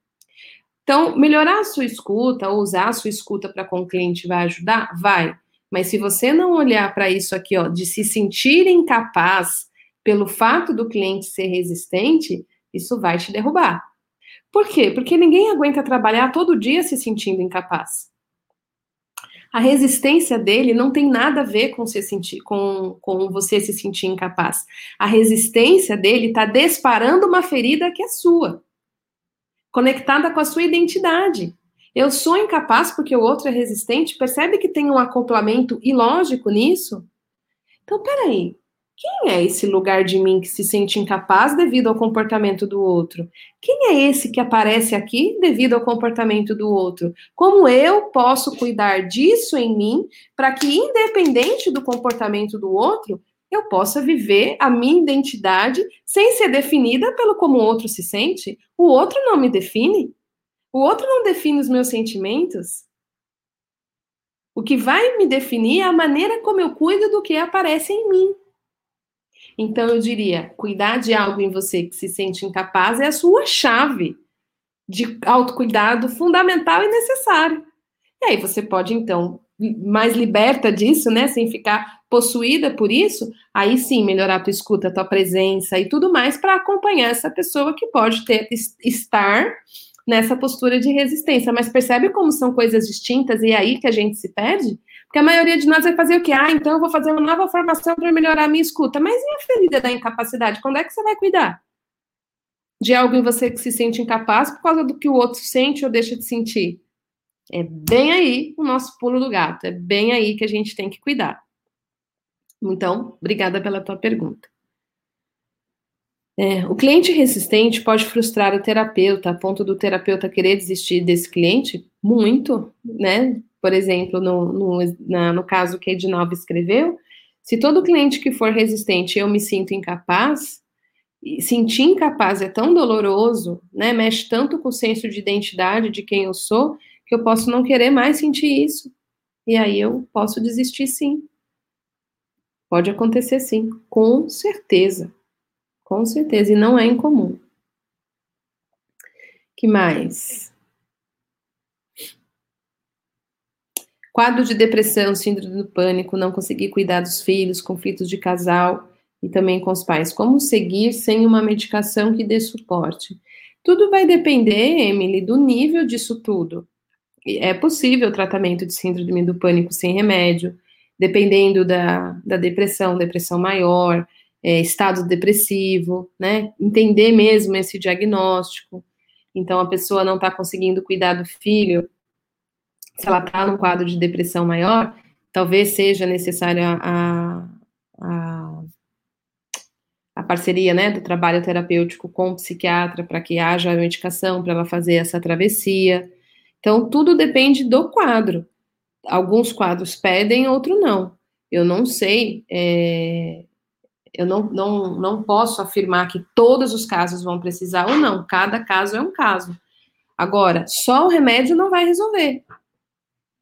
Então, melhorar a sua escuta ou usar a sua escuta para com o cliente vai ajudar? Vai. Mas se você não olhar para isso aqui, ó, de se sentir incapaz pelo fato do cliente ser resistente, isso vai te derrubar. Por quê? Porque ninguém aguenta trabalhar todo dia se sentindo incapaz. A resistência dele não tem nada a ver com, se sentir, com, com você se sentir incapaz. A resistência dele está disparando uma ferida que é sua, conectada com a sua identidade. Eu sou incapaz porque o outro é resistente? Percebe que tem um acoplamento ilógico nisso? Então, peraí. Quem é esse lugar de mim que se sente incapaz devido ao comportamento do outro? Quem é esse que aparece aqui devido ao comportamento do outro? Como eu posso cuidar disso em mim para que, independente do comportamento do outro, eu possa viver a minha identidade sem ser definida pelo como o outro se sente? O outro não me define. O outro não define os meus sentimentos. O que vai me definir é a maneira como eu cuido do que aparece em mim. Então eu diria, cuidar de algo em você que se sente incapaz é a sua chave de autocuidado fundamental e necessário. E aí você pode então mais liberta disso, né, sem ficar possuída por isso, aí sim melhorar a tua escuta, a tua presença e tudo mais para acompanhar essa pessoa que pode ter estar nessa postura de resistência. Mas percebe como são coisas distintas e é aí que a gente se perde? Porque a maioria de nós vai fazer o quê? Ah, então eu vou fazer uma nova formação para melhorar a minha escuta. Mas e a ferida da incapacidade? Quando é que você vai cuidar? De algo em você que se sente incapaz por causa do que o outro sente ou deixa de sentir? É bem aí o nosso pulo do gato, é bem aí que a gente tem que cuidar. Então, obrigada pela tua pergunta. É, o cliente resistente pode frustrar o terapeuta, a ponto do terapeuta querer desistir desse cliente? Muito, né? Por exemplo, no, no, na, no caso que a Edinalva escreveu, se todo cliente que for resistente eu me sinto incapaz, sentir incapaz é tão doloroso, né? Mexe tanto com o senso de identidade de quem eu sou, que eu posso não querer mais sentir isso. E aí eu posso desistir sim. Pode acontecer sim, com certeza. Com certeza, e não é incomum. Que mais? Quadro de depressão, síndrome do pânico, não conseguir cuidar dos filhos, conflitos de casal e também com os pais. Como seguir sem uma medicação que dê suporte? Tudo vai depender, Emily, do nível disso tudo é possível o tratamento de síndrome do pânico sem remédio, dependendo da, da depressão, depressão maior, é, estado depressivo, né? Entender mesmo esse diagnóstico. Então, a pessoa não está conseguindo cuidar do filho, se ela está num quadro de depressão maior, talvez seja necessária a, a, a parceria né, do trabalho terapêutico com o psiquiatra para que haja a medicação para ela fazer essa travessia. Então, tudo depende do quadro. Alguns quadros pedem, outros não. Eu não sei, é, eu não, não, não posso afirmar que todos os casos vão precisar ou não. Cada caso é um caso. Agora, só o remédio não vai resolver.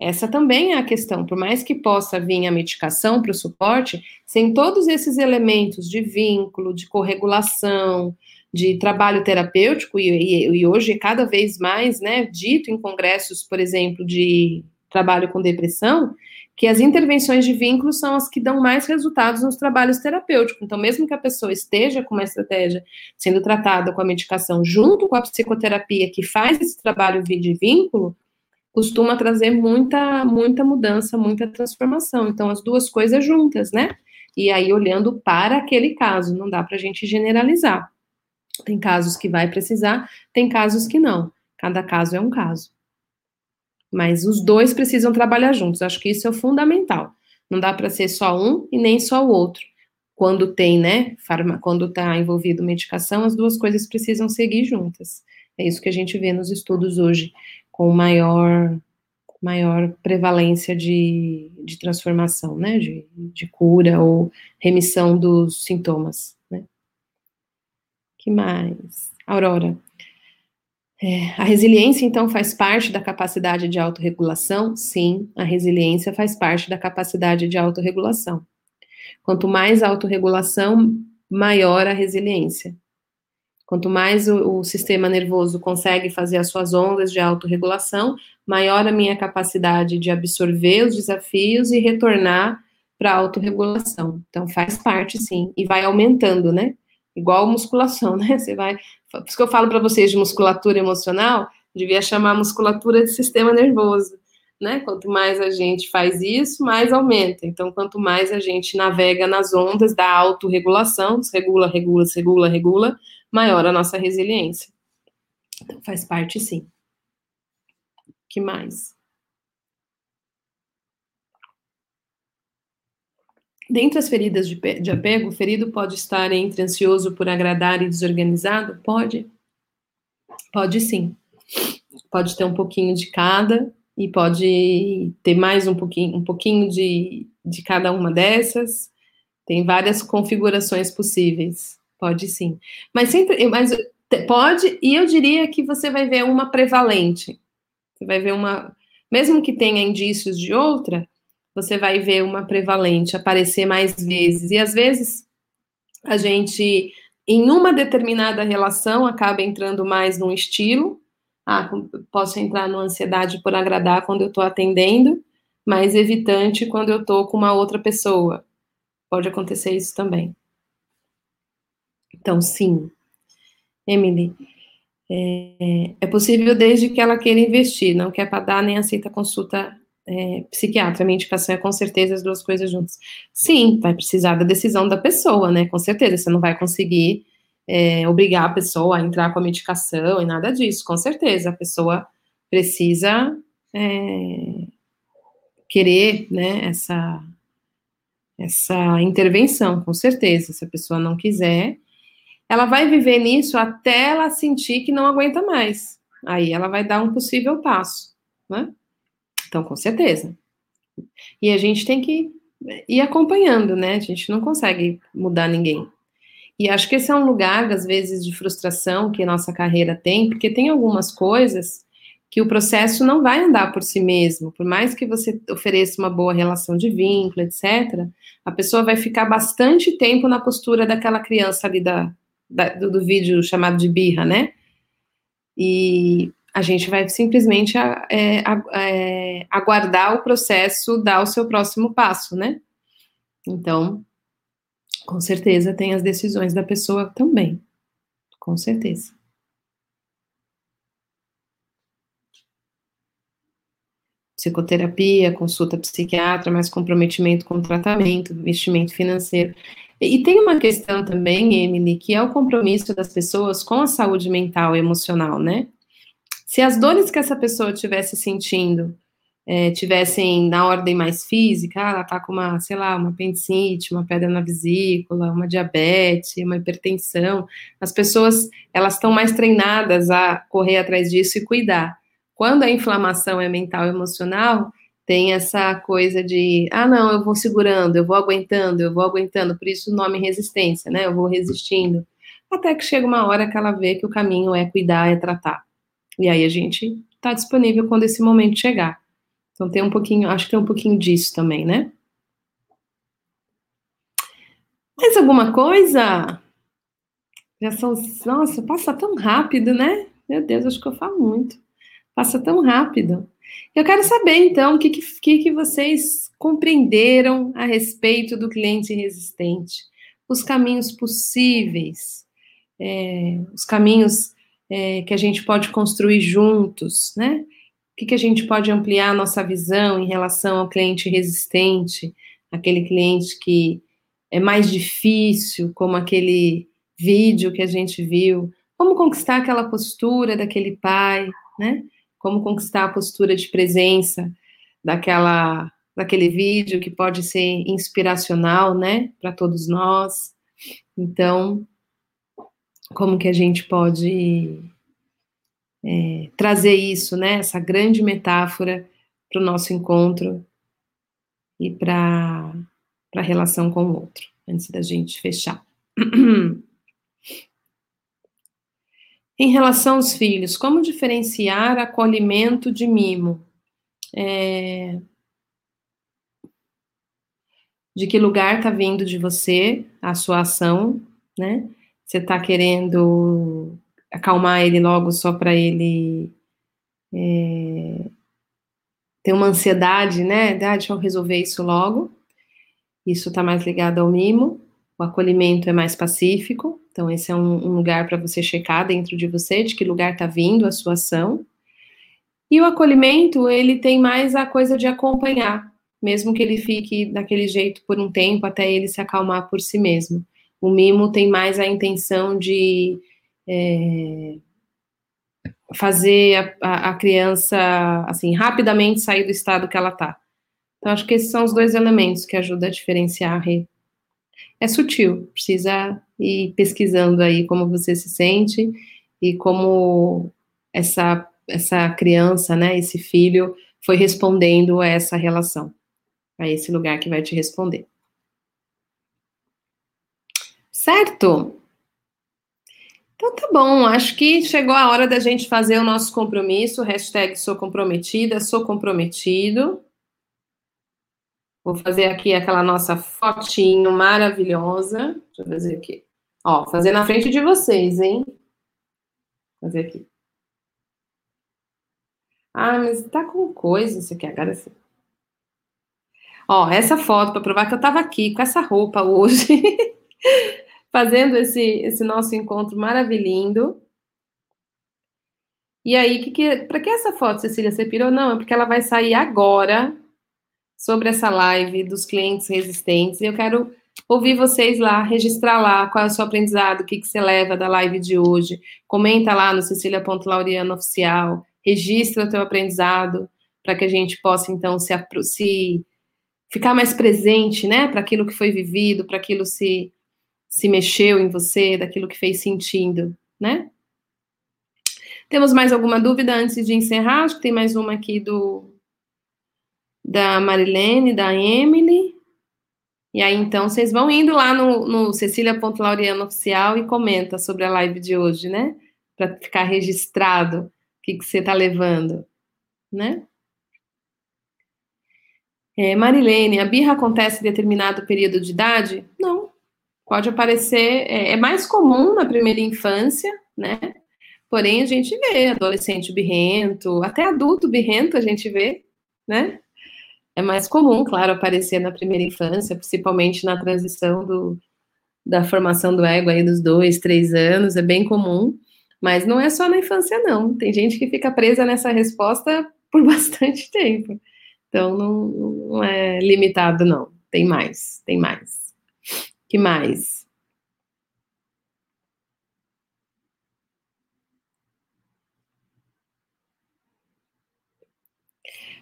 Essa também é a questão. Por mais que possa vir a medicação para o suporte, sem todos esses elementos de vínculo, de corregulação, de trabalho terapêutico, e, e, e, hoje é cada vez mais né, dito em congressos, por exemplo, de trabalho com depressão, que as intervenções de vínculo são as que dão mais resultados nos trabalhos terapêuticos. Então, mesmo que a pessoa esteja com uma estratégia sendo tratada com a medicação junto com a psicoterapia que faz esse trabalho de vínculo, costuma trazer muita, muita mudança, muita transformação. Então, as duas coisas juntas, né? E aí, olhando para aquele caso, não dá para a gente generalizar. Tem casos que vai precisar, tem casos que não. Cada caso é um caso. Mas os dois precisam trabalhar juntos. Acho que isso é fundamental. Não dá para ser só um e nem só o outro. Quando tem, né, farma, quando está envolvido medicação, as duas coisas precisam seguir juntas. É isso que a gente vê nos estudos hoje, com maior, maior prevalência de, de transformação, né, de, de cura ou remissão dos sintomas que mais? Aurora. É, a resiliência, então, faz parte da capacidade de autorregulação? Sim, a resiliência faz parte da capacidade de autorregulação. Quanto mais autorregulação, maior a resiliência. Quanto mais o, o, sistema nervoso consegue fazer as suas ondas de autorregulação, maior a minha capacidade de absorver os desafios e retornar para a autorregulação. Então, faz parte, sim, e vai aumentando, né? Igual musculação, né? Você vai. Por isso que eu falo para vocês de musculatura emocional, devia chamar musculatura de sistema nervoso, né? Quanto mais a gente faz isso, mais aumenta. Então, quanto mais a gente navega nas ondas da autorregulação, desregula, regula, regula, regula, maior a nossa resiliência. Então, faz parte sim. que mais? Dentre as feridas de, de apego, o ferido pode estar entre ansioso por agradar e desorganizado? Pode. Pode sim. Pode ter um pouquinho de cada e pode ter mais um pouquinho, um pouquinho de, de cada uma dessas. Tem várias configurações possíveis. Pode sim. Mas sempre, mas pode, e eu diria que você vai ver uma prevalente. Você vai ver uma, mesmo que tenha indícios de outra, você vai ver uma prevalente aparecer mais vezes. E às vezes a gente, em uma determinada relação, acaba entrando mais num estilo. Ah, posso entrar numa ansiedade por agradar quando eu estou atendendo, mas evitante quando eu estou com uma outra pessoa. Pode acontecer isso também. Então, sim. Emily, é, é possível desde que ela queira investir, não quer para dar nem aceita consulta é, psiquiatra. Minha indicação é com certeza as duas coisas juntas. Sim, vai precisar da decisão da pessoa, né? Com certeza, você não vai conseguir é, obrigar a pessoa a entrar com a medicação e nada disso, com certeza. A pessoa precisa é, querer, né, essa, essa intervenção, com certeza. Se a pessoa não quiser, ela vai viver nisso até ela sentir que não aguenta mais. Aí ela vai dar um possível passo, né? Então, com certeza. E a gente tem que ir acompanhando, né? A gente não consegue mudar ninguém. E acho que esse é um lugar, às vezes, de frustração que a nossa carreira tem, porque tem algumas coisas que o processo não vai andar por si mesmo. Por mais que você ofereça uma boa relação de vínculo, etc., a pessoa vai ficar bastante tempo na postura daquela criança ali da, da do, do vídeo chamado de birra, né? E a gente vai simplesmente é, é, aguardar o processo dar o seu próximo passo, né? Então, com certeza tem as decisões da pessoa também, com certeza. Psicoterapia, consulta psiquiatra, mais comprometimento com o tratamento, investimento financeiro. E tem uma questão também, Emily, que é o compromisso das pessoas com a saúde mental e emocional, né? Se as dores que essa pessoa estivesse sentindo é, tivessem na ordem mais física, ah, ela tá com uma, sei lá, uma apendicite, uma pedra na vesícula, uma diabetes, uma hipertensão, as pessoas, elas estão mais treinadas a correr atrás disso e cuidar. Quando a inflamação é mental e emocional, tem essa coisa de, ah, não, eu vou segurando, eu vou aguentando, eu vou aguentando, por isso o nome resistência, né? Eu vou resistindo. Até que chega uma hora que ela vê que o caminho é cuidar, é tratar. E aí a gente está disponível quando esse momento chegar. Então tem um pouquinho, acho que tem um pouquinho disso também, né? Mais alguma coisa? Já são, nossa, passa tão rápido, né? Meu Deus, acho que eu falo muito. Passa tão rápido. Eu quero saber, então, o que, que, que vocês compreenderam a respeito do cliente resistente, os caminhos possíveis, é, os caminhos é, que a gente pode construir juntos, né? O que, que a gente pode ampliar a nossa visão em relação ao cliente resistente, aquele cliente que é mais difícil, como aquele vídeo que a gente viu, como conquistar aquela postura daquele pai, né? Como conquistar a postura de presença daquela daquele vídeo que pode ser inspiracional, né, para todos nós. Então, como que a gente pode é, trazer isso, né, essa grande metáfora para o nosso encontro e para a relação com o outro, antes da gente fechar. em relação aos filhos, como diferenciar acolhimento de mimo? É, de que lugar está vindo de você a sua ação, né? Você está querendo acalmar ele logo só para ele é, ter uma ansiedade, né? Ah, deixa eu resolver isso logo. Isso está mais ligado ao mimo. O acolhimento é mais pacífico. Então, esse é um, um lugar para você checar dentro de você, de que lugar está vindo a sua ação. E o acolhimento, ele tem mais a coisa de acompanhar, mesmo que ele fique daquele jeito por um tempo, até ele se acalmar por si mesmo. O mimo tem mais a intenção de é, fazer a, a, a, criança, assim, rapidamente sair do estado que ela está. Então, acho que esses são os dois elementos que ajudam a diferenciar. É sutil, precisa ir pesquisando aí como você se sente e como essa, essa criança, né, esse filho, foi respondendo a essa relação, a esse lugar que vai te responder. Certo? Então tá bom, acho que chegou a hora da gente fazer o nosso compromisso, hashtag sou comprometida, sou comprometido. Vou fazer aqui aquela nossa fotinho maravilhosa. Deixa eu fazer aqui. Ó, fazer na frente de vocês, hein? Fazer aqui. Ah, mas tá com coisa isso aqui agora sim. Ó, essa foto para provar que eu tava aqui com essa roupa hoje, fazendo esse esse nosso encontro maravilhoso. E aí, que que, para que essa foto, Cecília, você pirou? Não, é porque ela vai sair agora sobre essa live dos clientes resistentes. E eu quero ouvir vocês lá, registrar lá qual é o seu aprendizado, o que, que você leva da live de hoje. Comenta lá no Cecília.Laureano Oficial, registra o teu aprendizado, para que a gente possa, então, se, se ficar mais presente, né, para aquilo que foi vivido, para aquilo se se mexeu em você, daquilo que fez sentido, né? Temos mais alguma dúvida antes de encerrar? Acho que tem mais uma aqui do da Marilene, da Emily. E aí, então, vocês vão indo lá no, no Cecília.Laureano Oficial e comenta sobre a live de hoje, né? Para ficar registrado o que, que você está levando, né? É, Marilene, a birra acontece em determinado período de idade? Não. Pode aparecer, é, é mais comum na primeira infância, né? Porém, a gente vê adolescente birrento, até adulto birrento a gente vê, né? É mais comum, claro, aparecer na primeira infância, principalmente na transição do, da formação do ego aí dos dois, três anos, é bem comum. Mas não é só na infância, não. Tem gente que fica presa nessa resposta por bastante tempo. Então, não, não é limitado, não. Tem mais, tem mais. Que mais?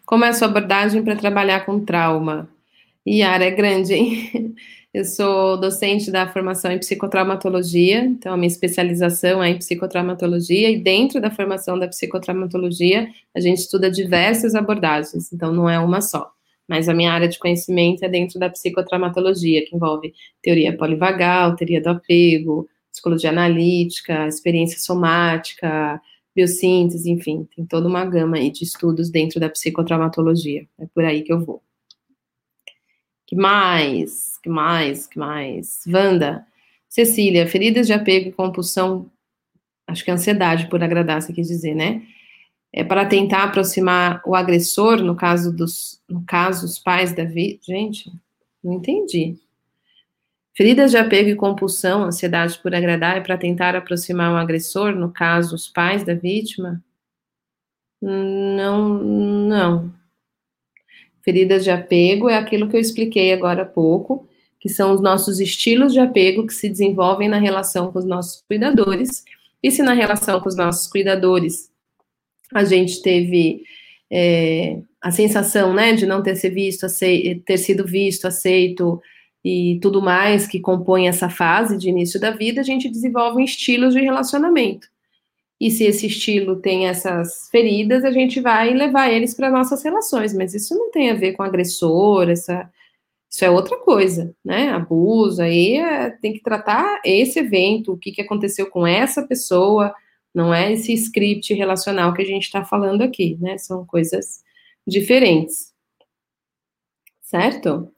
Como é a sua abordagem para trabalhar com trauma? A área é grande, hein? Eu sou docente da formação em psicotraumatologia, então a minha especialização é em psicotraumatologia, e dentro da formação da psicotraumatologia, a gente estuda diversas abordagens, então não é uma só. Mas a minha área de conhecimento é dentro da psicotraumatologia, que envolve teoria polivagal, teoria do apego, psicologia analítica, experiência somática, biossíntese, enfim, tem toda uma gama aí de estudos dentro da psicotraumatologia. É por aí que eu vou. Que mais? Que mais? Que mais? Wanda. Cecília, feridas de apego e compulsão, acho que é ansiedade por agradar, você quis dizer, né? É para tentar aproximar o agressor, no caso dos, no caso, os pais da vida. Gente, não entendi. Feridas de apego e compulsão, ansiedade por agradar é para tentar aproximar um agressor, no caso, os pais da vítima? Não, não. Feridas de apego é aquilo que eu expliquei agora há pouco, que são os nossos estilos de apego que se desenvolvem na relação com os nossos cuidadores. E se na relação com os nossos cuidadores a gente teve é, a sensação, né, de não ter, ser visto, ter sido visto, aceito, e tudo mais que compõe essa fase de início da vida, a gente desenvolve estilos de relacionamento. E se esse estilo tem essas feridas, a gente vai levar eles para nossas relações, mas isso não tem a ver com agressor, essa, isso é outra coisa, né? Abuso, aí é, tem que tratar esse evento, o que, que aconteceu com essa pessoa, não é esse script relacional que a gente está falando aqui, né? São coisas diferentes. Certo?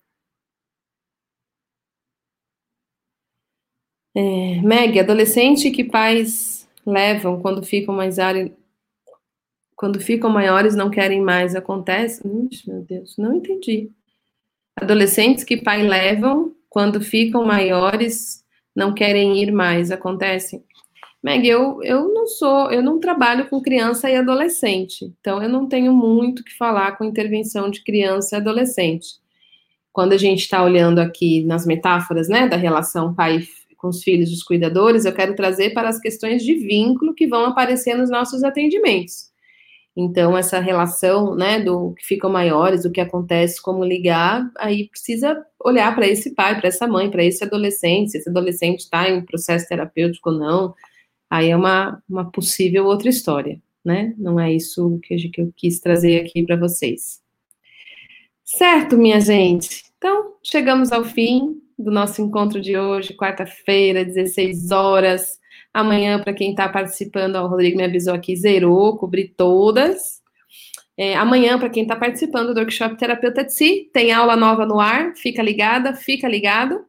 É, Meg, adolescente que pais levam quando ficam mais áreas, quando ficam maiores não querem mais, acontece? Ixi, meu Deus, não entendi. Adolescentes que pais levam quando ficam maiores não querem ir mais, acontece? Meg, eu, eu não sou, eu não trabalho com criança e adolescente, então eu não tenho muito que falar com intervenção de criança e adolescente. Quando a gente está olhando aqui nas metáforas, né, da relação pai com os filhos dos cuidadores, eu quero trazer para as questões de vínculo que vão aparecer nos nossos atendimentos. Então, essa relação, né, do que ficam maiores, do que acontece, como ligar, aí precisa olhar para esse pai, para essa mãe, para esse adolescente, se esse adolescente está em processo terapêutico ou não, aí é uma, uma possível outra história, né? Não é isso que, que eu quis trazer aqui para vocês. Certo, minha gente? Então, chegamos ao fim do nosso encontro de hoje, quarta-feira, 16 horas. Amanhã, para quem está participando, o Rodrigo me avisou aqui, zerou, cobri todas. É, amanhã, para quem está participando do workshop Terapeuta de Si, tem aula nova no ar. Fica ligada, fica ligado.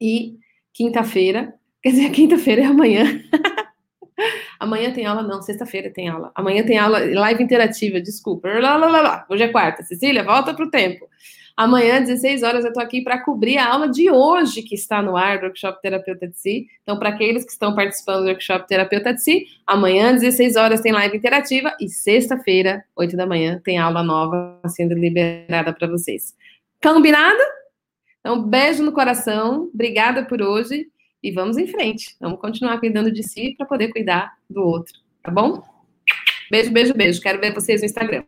E quinta-feira, quer dizer, quinta-feira é amanhã. amanhã tem aula, não, sexta-feira tem aula. Amanhã tem aula live interativa, desculpa. Lá, lá, lá, lá. Hoje é quarta. Cecília, volta para o tempo. Amanhã, 16 horas, eu estou aqui para cobrir a aula de hoje que está no ar do Workshop Terapeuta de Si. Então, para aqueles que estão participando do Workshop Terapeuta de Si, amanhã, 16 horas, tem live interativa e sexta-feira, 8 da manhã, tem aula nova sendo liberada para vocês. Combinado? Então, beijo no coração, obrigada por hoje e vamos em frente. Vamos continuar cuidando de si para poder cuidar do outro, tá bom? Beijo, beijo, beijo. Quero ver vocês no Instagram.